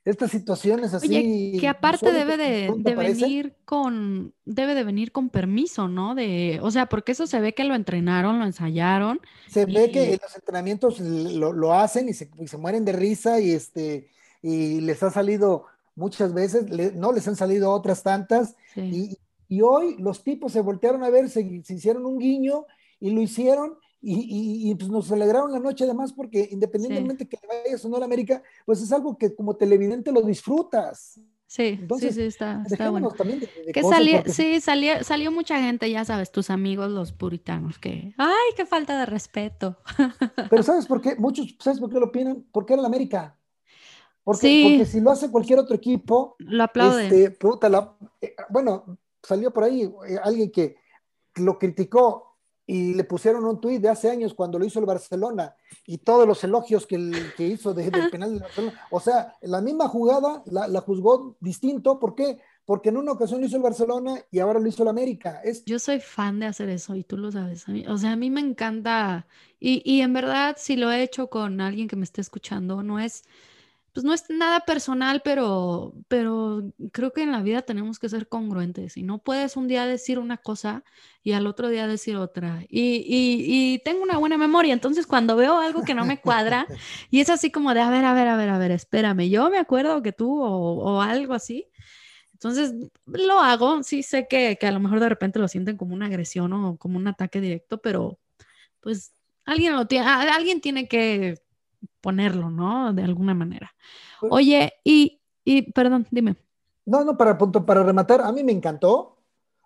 estas situaciones así. Oye, que aparte debe de, de venir con, debe de venir con permiso, ¿no? De, o sea, porque eso se ve que lo entrenaron, lo ensayaron. Se y... ve que en los entrenamientos lo, lo hacen y se, y se mueren de risa y este, y les ha salido muchas veces, le, no les han salido otras tantas, sí. y, y, hoy los tipos se voltearon a ver, se, se, hicieron un guiño y lo hicieron y, y, pues nos alegraron la noche además porque independientemente que vayas o no a la América, pues es algo que como televidente lo disfrutas. Sí, sí, sí, está, está bueno. que sí, salió, salió mucha gente, ya sabes, tus amigos los puritanos, que, ay, qué falta de respeto. Pero ¿sabes por qué? Muchos, ¿sabes por qué lo opinan? Porque era la América. Porque, porque si lo hace cualquier otro equipo, lo aplauden. Este, eh, bueno, salió por ahí eh, alguien que lo criticó y le pusieron un tuit de hace años cuando lo hizo el Barcelona y todos los elogios que, que hizo del penal de Barcelona. O sea, la misma jugada la, la, juzgó distinto. ¿Por qué? Porque en una ocasión lo hizo el Barcelona y ahora lo hizo el América. Es... Yo soy fan de hacer eso y tú lo sabes. o sea, a mí me encanta. Y, y en verdad, si lo he hecho con alguien que me esté escuchando, no es pues no es nada personal, pero, pero creo que en la vida tenemos que ser congruentes y no puedes un día decir una cosa y al otro día decir otra. Y, y, tengo una buena memoria, entonces cuando veo algo que no me cuadra y es así como de, a ver, a ver, a ver, a ver, espérame, yo me acuerdo que tú o, o algo así. Entonces lo hago, sí sé que, que a lo mejor de repente lo sienten como una agresión o como un ataque directo, pero pues alguien lo tiene, alguien tiene que ponerlo, ¿no? De alguna manera. Pues Oye, y, y perdón, dime. No, no, para, punto, para rematar, a mí me encantó,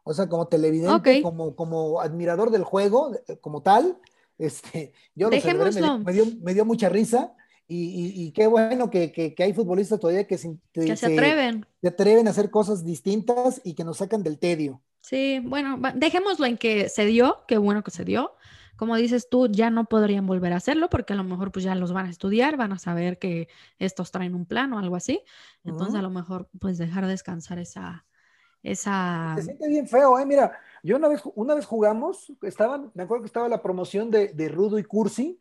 o sea, como televidente, como, como admirador del juego, como tal, este, yo lo me, dio, me, dio, mucha risa. Y, y, qué bueno que, que, que, hay futbolistas todavía que, se, que se, atreven. Se atreven a hacer cosas distintas y que nos sacan del tedio. Sí, bueno, dejémoslo en que se dio, qué bueno que se dio como dices tú, ya no podrían volver a hacerlo porque a lo mejor pues ya los van a estudiar, van a saber que estos traen un plan o algo así. Entonces a lo mejor pues dejar descansar esa... esa... Se siente bien feo, ¿eh? Mira, yo una vez, una vez jugamos, estaban, me acuerdo que estaba la promoción de, de Rudo y Cursi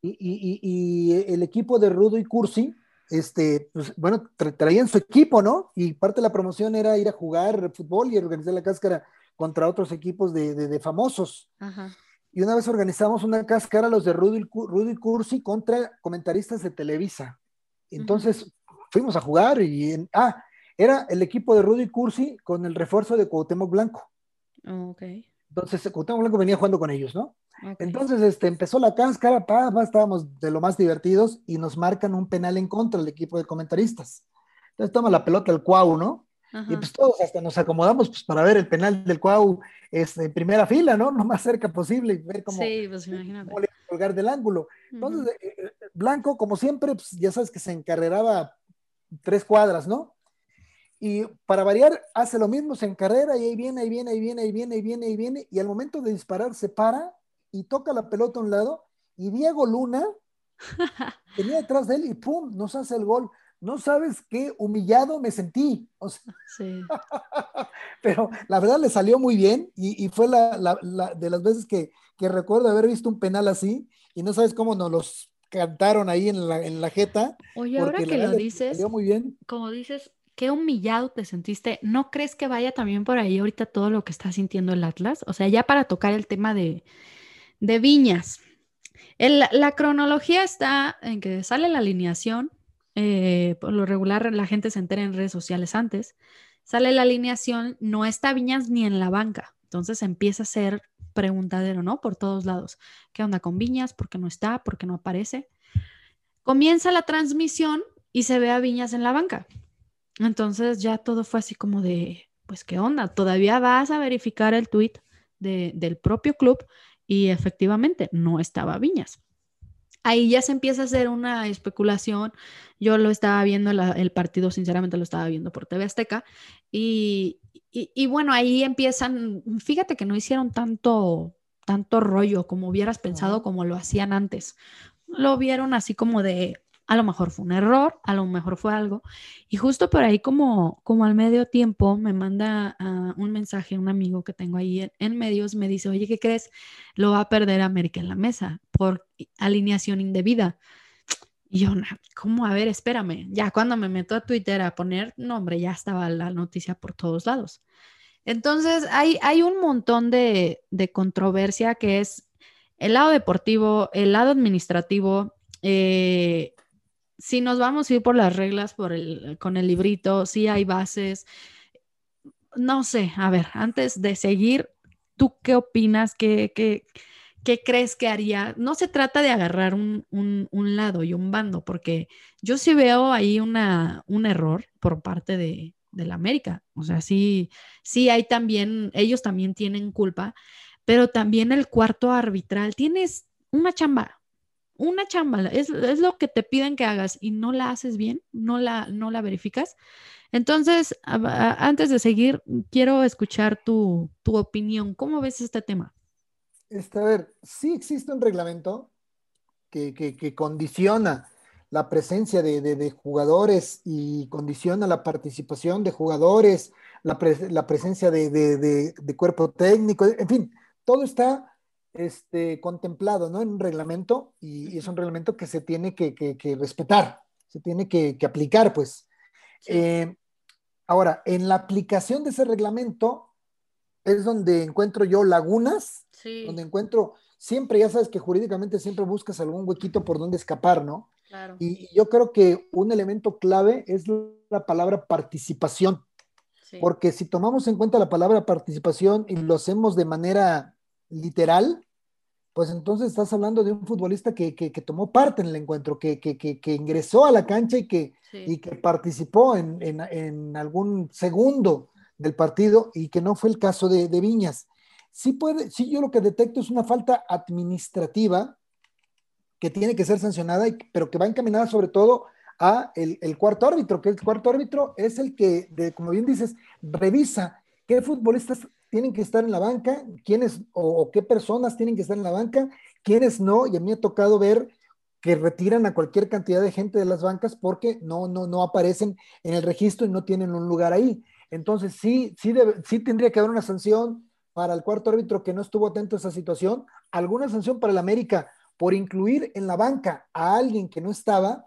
y, y, y, el equipo de Rudo y Cursi, este, pues, bueno, traían su equipo, ¿no? Y parte de la promoción era ir a jugar fútbol y organizar la cáscara contra otros equipos de, de, de famosos. Ajá y una vez organizamos una cáscara los de Rudy, Rudy Cursi contra comentaristas de Televisa. Entonces fuimos a jugar y, en, ah, era el equipo de Rudy Cursi con el refuerzo de Cuauhtémoc Blanco. Oh, Entonces Cuauhtémoc Blanco venía jugando con ellos, ¿no? Entonces este, empezó la cáscara, pa, estábamos de lo más divertidos y nos marcan un penal en contra del equipo de comentaristas. Entonces toma la pelota el Cuau, ¿no? Y pues todos hasta nos acomodamos pues, para ver el penal del Cuau este, en primera fila, ¿no? Lo más cerca posible y ver cómo, sí, pues, cómo colgar del ángulo. Entonces, eh, eh, Blanco, como siempre, pues, ya sabes que se encarreraba tres cuadras, ¿no? Y para variar, hace lo mismo, se encarrera y ahí viene, ahí viene, ahí viene, ahí viene, ahí viene, ahí viene, y al momento de disparar se para y toca la pelota a un lado, y Diego Luna venía detrás de él y ¡pum! nos hace el gol no sabes qué humillado me sentí. sí. pero la verdad le salió muy bien y, fue la, de las veces que, recuerdo haber visto un penal así y no sabes cómo nos los cantaron ahí en la, en la jeta. Oye, ahora que lo dices, salió muy bien. como dices, qué humillado te sentiste. ¿No crees que vaya también por ahí ahorita todo lo que está sintiendo el Atlas? O sea, ya para tocar el tema de, de Viñas. la cronología está en que sale la alineación, eh, por lo regular la gente se entera en redes sociales antes, sale la alineación, no está Viñas ni en la banca. Entonces empieza a ser preguntadero, ¿no? Por todos lados. ¿Qué onda con Viñas? ¿Por qué no está? ¿Por qué no aparece? Comienza la transmisión y se ve a Viñas en la banca. Entonces ya todo fue así como de, pues, ¿qué onda? Todavía vas a verificar el tweet del propio club y efectivamente no estaba Viñas ahí ya se empieza a hacer una especulación. Yo lo estaba viendo, el partido sinceramente lo estaba viendo por TV Azteca y, y, bueno, ahí empiezan, fíjate que no hicieron tanto, tanto rollo como hubieras pensado como lo hacían antes. Lo vieron así como de, a lo mejor fue un error, a lo mejor fue algo. Y justo por ahí, como, como al medio tiempo, me manda ah, un mensaje un amigo que tengo ahí en, medios, me dice, oye, ¿qué crees? Lo va a perder América en la mesa por alineación indebida. Y yo, ¿cómo? A ver, espérame. Ya cuando me meto a Twitter a poner nombre, ya estaba la noticia por todos lados. Entonces, hay, hay un montón de, de controversia que es el lado deportivo, el lado administrativo, eh, si nos vamos a ir por las reglas por el, con el librito, si hay bases. No sé, a ver, antes de seguir, ¿tú qué opinas? ¿Qué, qué, ¿qué crees que haría? No se trata de agarrar un, lado y un bando, porque yo sí veo ahí una, un error por parte de, la América. O sea, sí, sí hay también, ellos también tienen culpa, pero también el cuarto arbitral, tienes una chamba, una chamba, es, lo que te piden que hagas y no la haces bien, no la, no la verificas. Entonces, antes de seguir, quiero escuchar tu, tu opinión. ¿Cómo ves este tema? Este, a ver, sí existe un reglamento que, condiciona la presencia de, jugadores y condiciona la participación de jugadores, la, presencia de, cuerpo técnico, en fin, todo está este, contemplado ¿no? en un reglamento y, es un reglamento que se tiene que, respetar, se tiene que, aplicar, pues. Eh, ahora, en la aplicación de ese reglamento es donde encuentro yo lagunas donde encuentro, siempre, ya sabes que jurídicamente siempre buscas algún huequito por donde escapar, ¿no? Y yo creo que un elemento clave es la palabra participación, porque si tomamos en cuenta la palabra participación y lo hacemos de manera literal, pues entonces estás hablando de un futbolista que, tomó parte en el encuentro, que, ingresó a la cancha y que, y que participó en, en, algún segundo del partido y que no fue el caso de, de Viñas. Sí puede, sí yo lo que detecto es una falta administrativa que tiene que ser sancionada, pero que va encaminada sobre todo a el, cuarto árbitro, que el cuarto árbitro es el que, de, como bien dices, revisa qué futbolistas tienen que estar en la banca, quiénes o, qué personas tienen que estar en la banca, quiénes no, y a mí me ha tocado ver que retiran a cualquier cantidad de gente de las bancas porque no, no, no aparecen en el registro y no tienen un lugar ahí. Entonces, sí, sí, sí tendría que haber una sanción, para el cuarto árbitro que no estuvo atento a esa situación, alguna sanción para el América por incluir en la banca a alguien que no estaba,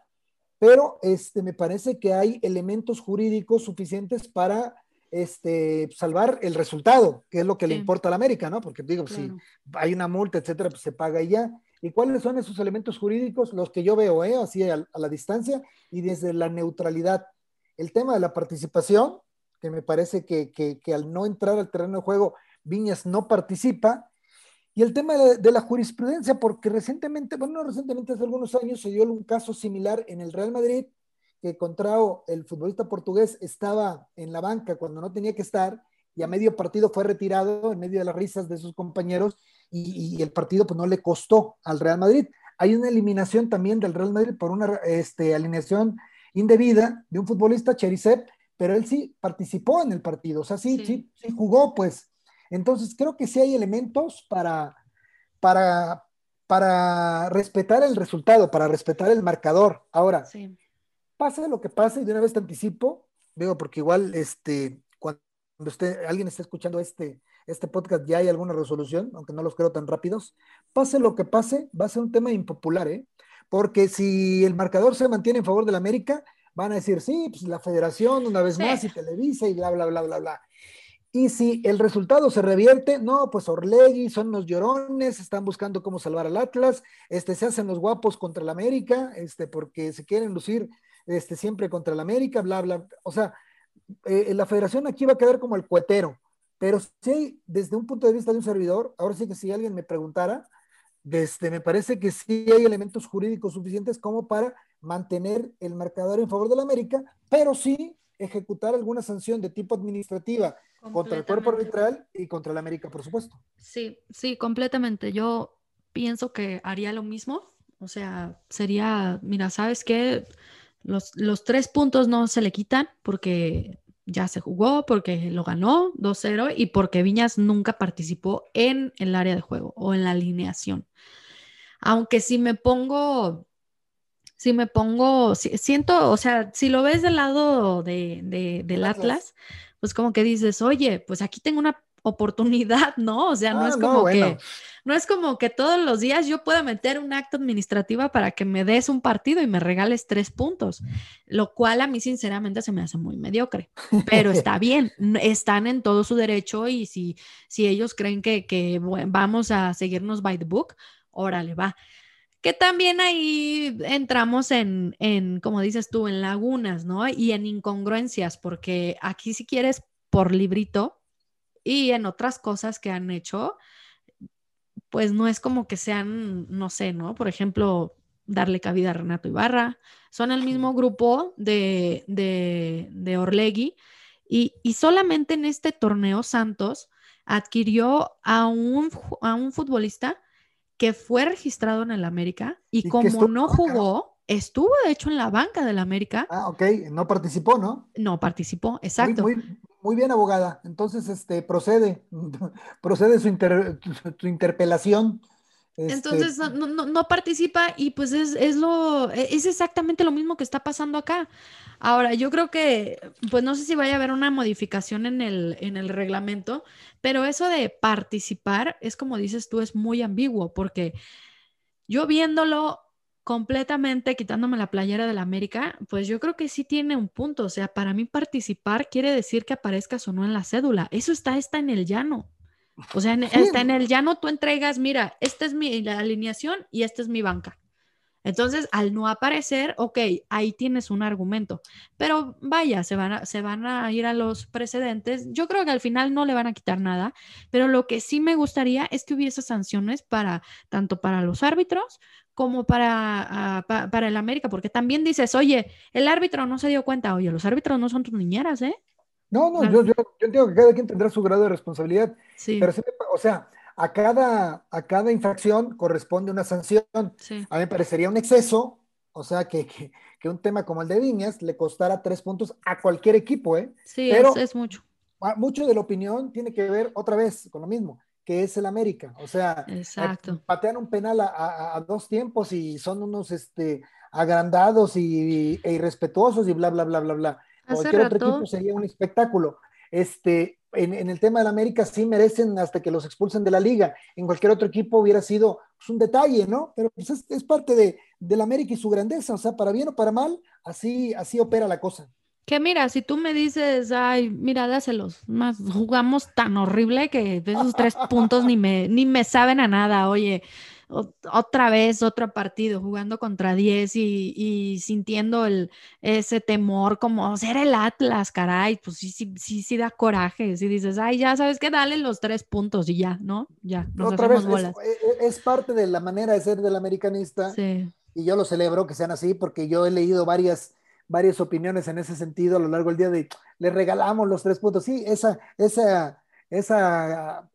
pero este, me parece que hay elementos jurídicos suficientes para este, salvar el resultado, que es lo que le importa a la América, ¿no? Porque digo, si hay una multa, etcétera, pues se paga y ya. ¿Y cuáles son esos elementos jurídicos? Los que yo veo, ¿eh? Así a, a la distancia y desde la neutralidad. El tema de la participación, que me parece que, que, que al no entrar al terreno de juego Viñas no participa. Y el tema de, la jurisprudencia, porque recientemente, bueno, recientemente, hace algunos años se dio un caso similar en el Real Madrid, que Contrao, el futbolista portugués, estaba en la banca cuando no tenía que estar y a medio partido fue retirado en medio de las risas de sus compañeros y, el partido pues no le costó al Real Madrid. Hay una eliminación también del Real Madrid por una este, alineación indebida de un futbolista, Cherisev, pero él sí participó en el partido, o sea, sí, sí, sí jugó pues. Entonces, creo que sí hay elementos para, para, para respetar el resultado, para respetar el marcador. Ahora, sí. Pase lo que pase, y de una vez te anticipo, digo, porque igual este, cuando usted, alguien está escuchando este, este podcast ya hay alguna resolución, aunque no los creo tan rápidos. Pase lo que pase, va a ser un tema impopular, ¿eh? Porque si el marcador se mantiene en favor de la América, van a decir, sí, pues la federación una vez más y Televisa y bla, bla, bla, bla, bla. Y si el resultado se revierte, no, pues Orlegui son los llorones, están buscando cómo salvar al Atlas, este, se hacen los guapos contra el América, este, porque se quieren lucir este, siempre contra el América, bla, bla. O sea, eh, la federación aquí va a quedar como el cuetero, pero sí, desde un punto de vista de un servidor, ahora sí que si alguien me preguntara, este, me parece que sí hay elementos jurídicos suficientes como para mantener el marcador en favor del América, pero sí ejecutar alguna sanción de tipo administrativa contra el cuerpo arbitral y contra el América, por supuesto. Sí, sí, completamente. Yo pienso que haría lo mismo. O sea, sería, mira, ¿sabes qué? Los, los tres puntos no se le quitan porque ya se jugó, porque lo ganó 2-0 y porque Viñas nunca participó en el área de juego o en la alineación. Aunque si me pongo si me pongo, siento, o sea, si lo ves del lado de, del Atlas, pues como que dices, oye, pues aquí tengo una oportunidad, ¿no? O sea, no ah, es como que no es como que todos los días yo pueda meter un acto administrativa para que me des un partido y me regales tres puntos, lo cual a mí sinceramente se me hace muy mediocre, pero está bien, están en todo su derecho y si, si ellos creen que, que vamos a seguirnos by the book, órale, va que también ahí entramos en, en, como dices tú, en lagunas, ¿no? Y en incongruencias, porque aquí si quieres por librito y en otras cosas que han hecho, pues no es como que sean, no sé, ¿no? Por ejemplo, darle cabida a Renato Ibarra. Son el mismo grupo de, de, de Orlegui y, y, solamente en este torneo Santos adquirió a un, a un futbolista que fue registrado en el América y, como no jugó, estuvo de hecho en la banca del América. Ah, ok, no participó, ¿no? No participó, exacto. Muy, muy, bien, abogada. Entonces, este, procede, procede su, su interpelación. Este, Entonces no, participa y pues es, lo, e, es exactamente lo mismo que está pasando acá. Ahora, yo creo que, pues no sé si vaya a haber una modificación en el, en el reglamento, pero eso de participar es como dices tú, es muy ambiguo, porque yo viéndolo completamente, quitándome la playera de la América, pues yo creo que sí tiene un punto. O sea, para mí participar quiere decir que aparezcas o no en la cédula. Eso está, está en el llano. O sea, está en el llano tú entregas, mira, esta es mi alineación y esta es mi banca. Entonces, al no aparecer, ok, ahí tienes un argumento. Pero vaya, se van, a, se van a ir a los precedentes. Yo creo que al final no le van a quitar nada, pero lo que sí me gustaría es que hubiese sanciones para tanto para los árbitros como para, ah, para el América, porque también dices, oye, el árbitro no se dio cuenta, oye, los árbitros no son tus niñeras, ¿eh? No, no, yo, yo, entiendo que cada quien tendrá su grado de responsabilidad. Sí. Pero, o sea, a cada, a cada infracción corresponde una sanción. Sí. A mí me parecería un exceso, o sea, que, que, un tema como el de Viñas le costara tres puntos a cualquier equipo, ¿eh? Sí, Pero, es, mucho. Mucho de la opinión tiene que ver otra vez con lo mismo, que es el América. O sea, Exacto. patean un penal a, a, dos tiempos y son unos este, agrandados y, e irrespetuosos y bla, bla, bla, bla, bla. Cualquier otro equipo sería un espectáculo. Este, en, el tema del América sí merecen hasta que los expulsen de la liga. En cualquier otro equipo hubiera sido pues, un detalle, ¿no? Pero pues, es, parte de, del América y su grandeza. O sea, para bien o para mal, así, así opera la cosa. Que mira, si tú me dices, ay, mira, dáselos, más jugamos tan horrible que esos tres puntos ni me, ni me saben a nada, oye, otra vez otro partido jugando contra 10 y, sintiendo el, ese temor como ser el Atlas, caray, pues sí, sí, sí, sí da coraje, si dices, ay, ya sabes que dale los tres puntos y ya, ¿no? Ya, nos otra vez, bolas. E, es, parte de la manera de ser del americanista y yo lo celebro que sean así porque yo he leído varias varias opiniones en ese sentido a lo largo del día de le regalamos los tres puntos. Sí, esa, esa, esa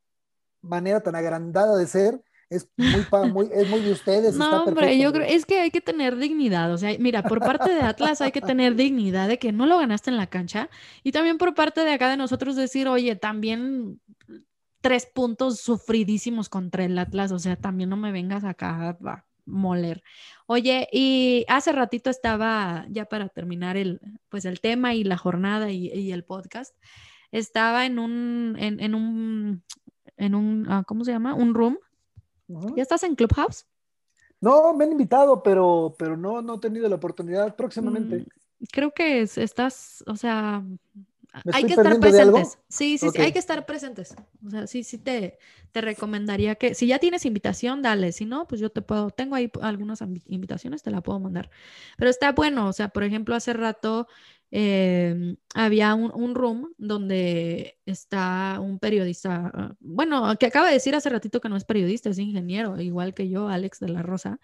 manera tan agrandada de ser es muy, muy, es muy de ustedes. No, hombre, yo creo, es que hay que tener dignidad. O sea, mira, por parte de Atlas hay que tener dignidad de que no lo ganaste en la cancha. Y también por parte de acá de nosotros decir, oye, también tres puntos sufridísimos contra el Atlas. O sea, también no me vengas acá a moler. Oye, y hace ratito estaba, ya para terminar el, pues el tema y la jornada y, el podcast, estaba en un, en, en un, en un, ah, ¿cómo se llama? Un room ¿Ya estás en Clubhouse? No, me han invitado, pero, pero no, no he tenido la oportunidad próximamente. Mm, creo que estás, o sea, hay que estar presentes. Sí, sí, sí, hay que estar presentes. O sea, sí, sí te, te recomendaría que, si ya tienes invitación, dale. Si no, pues yo te puedo, tengo ahí algunas invitaciones, te la puedo mandar. Pero está bueno, o sea, por ejemplo, hace rato Em, había un, room donde está un periodista, ah, bueno, que acaba de decir hace ratito que no es periodista, es ingeniero, igual que yo, Alex de la Rosa,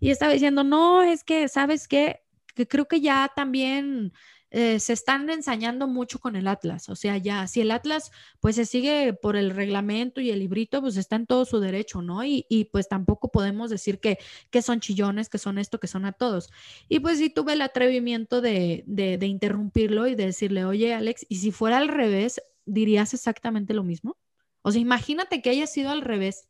y estaba diciendo, no, es que, ¿sabes qué? Que creo que ya también eh, se están ensañando mucho con el Atlas. O sea, ya, si el Atlas pues se sigue por el reglamento y el librito, pues está en todo su derecho, ¿no? Y, pues tampoco podemos decir que, que, son chillones, que son esto, que son a todos. Y pues sí tuve el atrevimiento de, de, de interrumpirlo y de decirle, oye, Alex, ¿y si fuera al revés, dirías exactamente lo mismo? O sea, imagínate que haya sido al revés.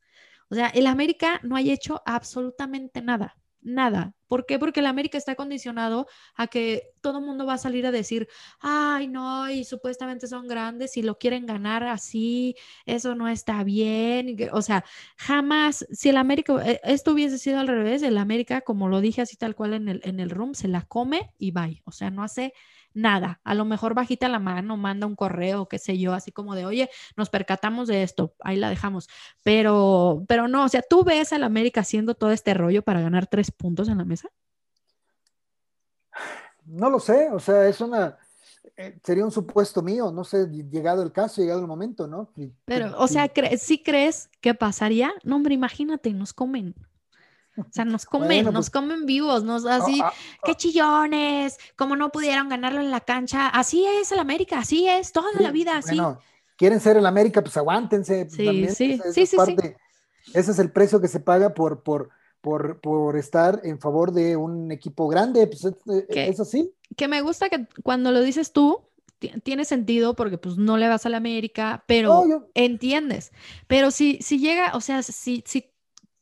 O sea, el América no haya hecho absolutamente nada nada. ¿Por qué? Porque el América está condicionado a que todo el mundo va a salir a decir, ay, no, y supuestamente son grandes y lo quieren ganar así, eso no está bien. O sea, jamás, si el América, eh, esto hubiese sido al revés, el América, como lo dije así tal cual en el, en el room, se la come y bye. O sea, no hace nada. A lo mejor bajita la mano, manda un correo, qué sé yo, así como de, oye, nos percatamos de esto, ahí la dejamos. Pero, pero no, o sea, ¿tú ves al América haciendo todo este rollo para ganar tres puntos en la mesa? No lo sé, o sea, es una, eh, sería un supuesto mío, no sé, llegado el caso, llegado el momento, ¿no? Pero, o sea, ¿sí crees que pasaría? No, hombre, imagínate, nos comen. O sea, nos comen, nos pues comen vivos, nos así, ah, ah, qué ah. chillones, como no pudieron ganarlo en la cancha. Así es el América, así es, toda la vida así. Bueno, quieren ser el América, pues aguántense. Sí, sí, sí, sí, Ese es el precio que se paga por, por, por, por estar en favor de un equipo grande, pues es, eh, así. Que me gusta que cuando lo dices tú, tiene sentido porque pues no le vas a la América, pero entiendes. Pero si, si llega, o sea, si, si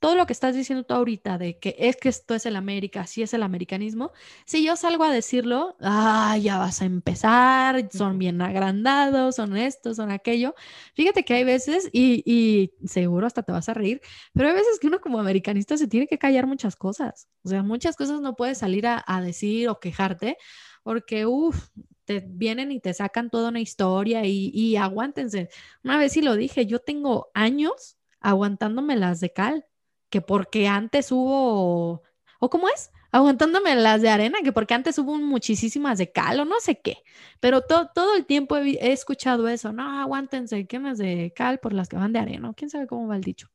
todo lo que estás diciendo tú ahorita de que es que esto es el América, así es el americanismo, si yo salgo a decirlo, ah, ya vas a empezar, son bien agrandados, son esto, son aquello. Fíjate que hay veces, y, seguro hasta te vas a reír, pero hay veces que uno como americanista se tiene que callar muchas cosas. O sea, muchas cosas no puedes salir a, decir o quejarte porque, uff, te vienen y te sacan toda una historia y, y aguántense. Una vez sí lo dije, yo tengo años aguantándome las de cal que porque antes hubo, ¿o cómo es? Aguantándome las de arena, que porque antes hubo muchísimas de cal o no sé qué. Pero todo el tiempo he, escuchado eso, no, aguántense, ¿qué más de cal por las que van de arena? ¿Quién sabe cómo va el dicho?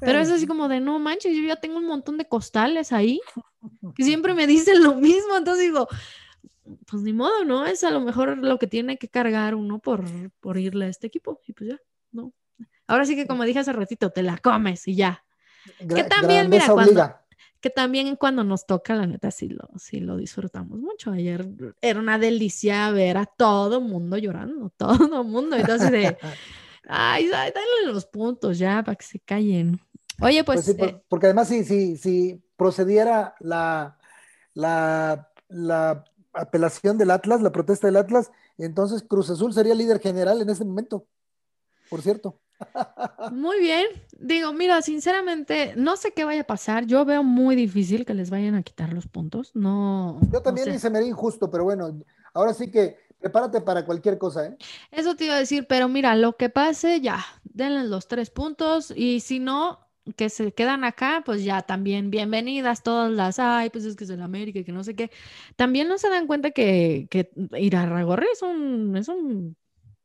Pero es así como de, no manches, yo ya tengo un montón de costales ahí que siempre me dicen lo mismo. Entonces digo, pues ni modo, ¿no? Es a lo mejor lo que tiene que cargar uno por, por irle a este equipo. Y pues ya, no. Ahora sí que como dije hace ratito, te la comes y ya que también, mira, cuando, que también cuando nos toca, la neta, sí lo, sí lo disfrutamos mucho. Ayer era una delicia ver a todo mundo llorando, todo mundo. Entonces, de, ay, dale los puntos ya para que se callen. Oye, pues. pues sí, eh, porque además, si, si, si procediera la, la, la apelación del Atlas, la protesta del Atlas, entonces Cruz Azul sería líder general en ese momento, por cierto. Muy bien. Digo, mira, sinceramente, no sé qué vaya a pasar. Yo veo muy difícil que les vayan a quitar los puntos. No. Yo también hice me injusto, pero bueno, ahora sí que prepárate para cualquier cosa, ¿eh? Eso te iba a decir, pero mira, lo que pase, ya, denle los tres puntos y si no, que se quedan acá, pues ya también bienvenidas todas las, ay, pues es que es el América que no sé qué. También no se dan cuenta que, que ir a Ragorri es un, es un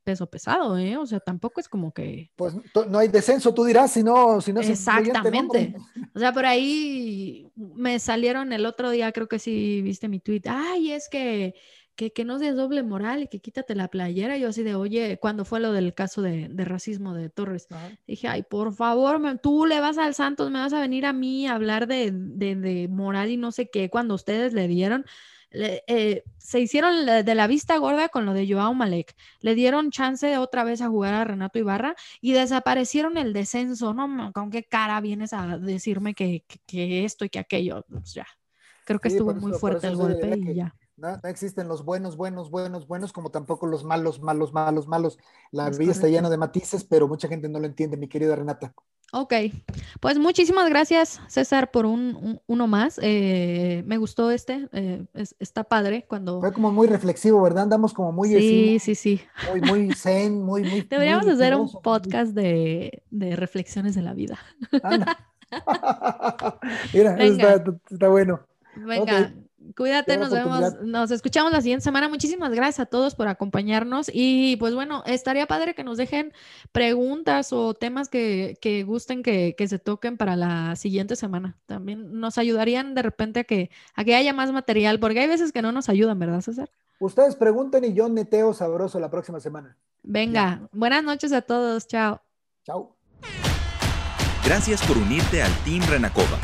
peso pesado, ¿eh? O sea, tampoco es como que... Pues no hay descenso, tú dirás, si no... Si no Exactamente. O sea, por ahí me salieron el otro día, creo que sí viste mi tweet, ay, es que, que, que no seas doble moral y que quítate la playera. Yo así de, oye, cuando fue lo del caso de, racismo de Torres, dije, ay, por favor, tú le vas al Santos, me vas a venir a mí a hablar de, de, de moral y no sé qué, cuando ustedes le dieron eh, se hicieron de la vista gorda con lo de Joao Malek. Le dieron chance de otra vez a jugar a Renato Ibarra y desaparecieron el descenso. ¿no? ¿Con qué cara vienes a decirme que, esto y que aquello? Pues ya. Creo que estuvo muy fuerte el golpe y ya. No, existen los buenos, buenos, buenos, buenos, como tampoco los malos, malos, malos, malos. La vida está llena de matices, pero mucha gente no lo entiende, mi querida Renata. Ok, pues muchísimas gracias César por un, uno más. Eh, me gustó este, eh, está padre cuando... Fue como muy reflexivo, ¿verdad? Andamos como muy... Sí, sí, sí. Muy, muy zen, muy... muy Deberíamos hacer un podcast de, reflexiones de la vida. Mira, está, está, bueno. Venga, Cuídate, nos vemos, nos escuchamos la siguiente semana. Muchísimas gracias a todos por acompañarnos y pues bueno, estaría padre que nos dejen preguntas o temas que, gusten que, se toquen para la siguiente semana. También nos ayudarían de repente a que, a que haya más material, porque hay veces que no nos ayudan, ¿verdad, César? Ustedes pregunten y yo neteo sabroso la próxima semana. Venga, buenas noches a todos, chao. Chao. Gracias por unirte al Team Renacova.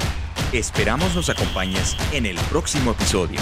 Esperamos nos acompañes en el próximo episodio.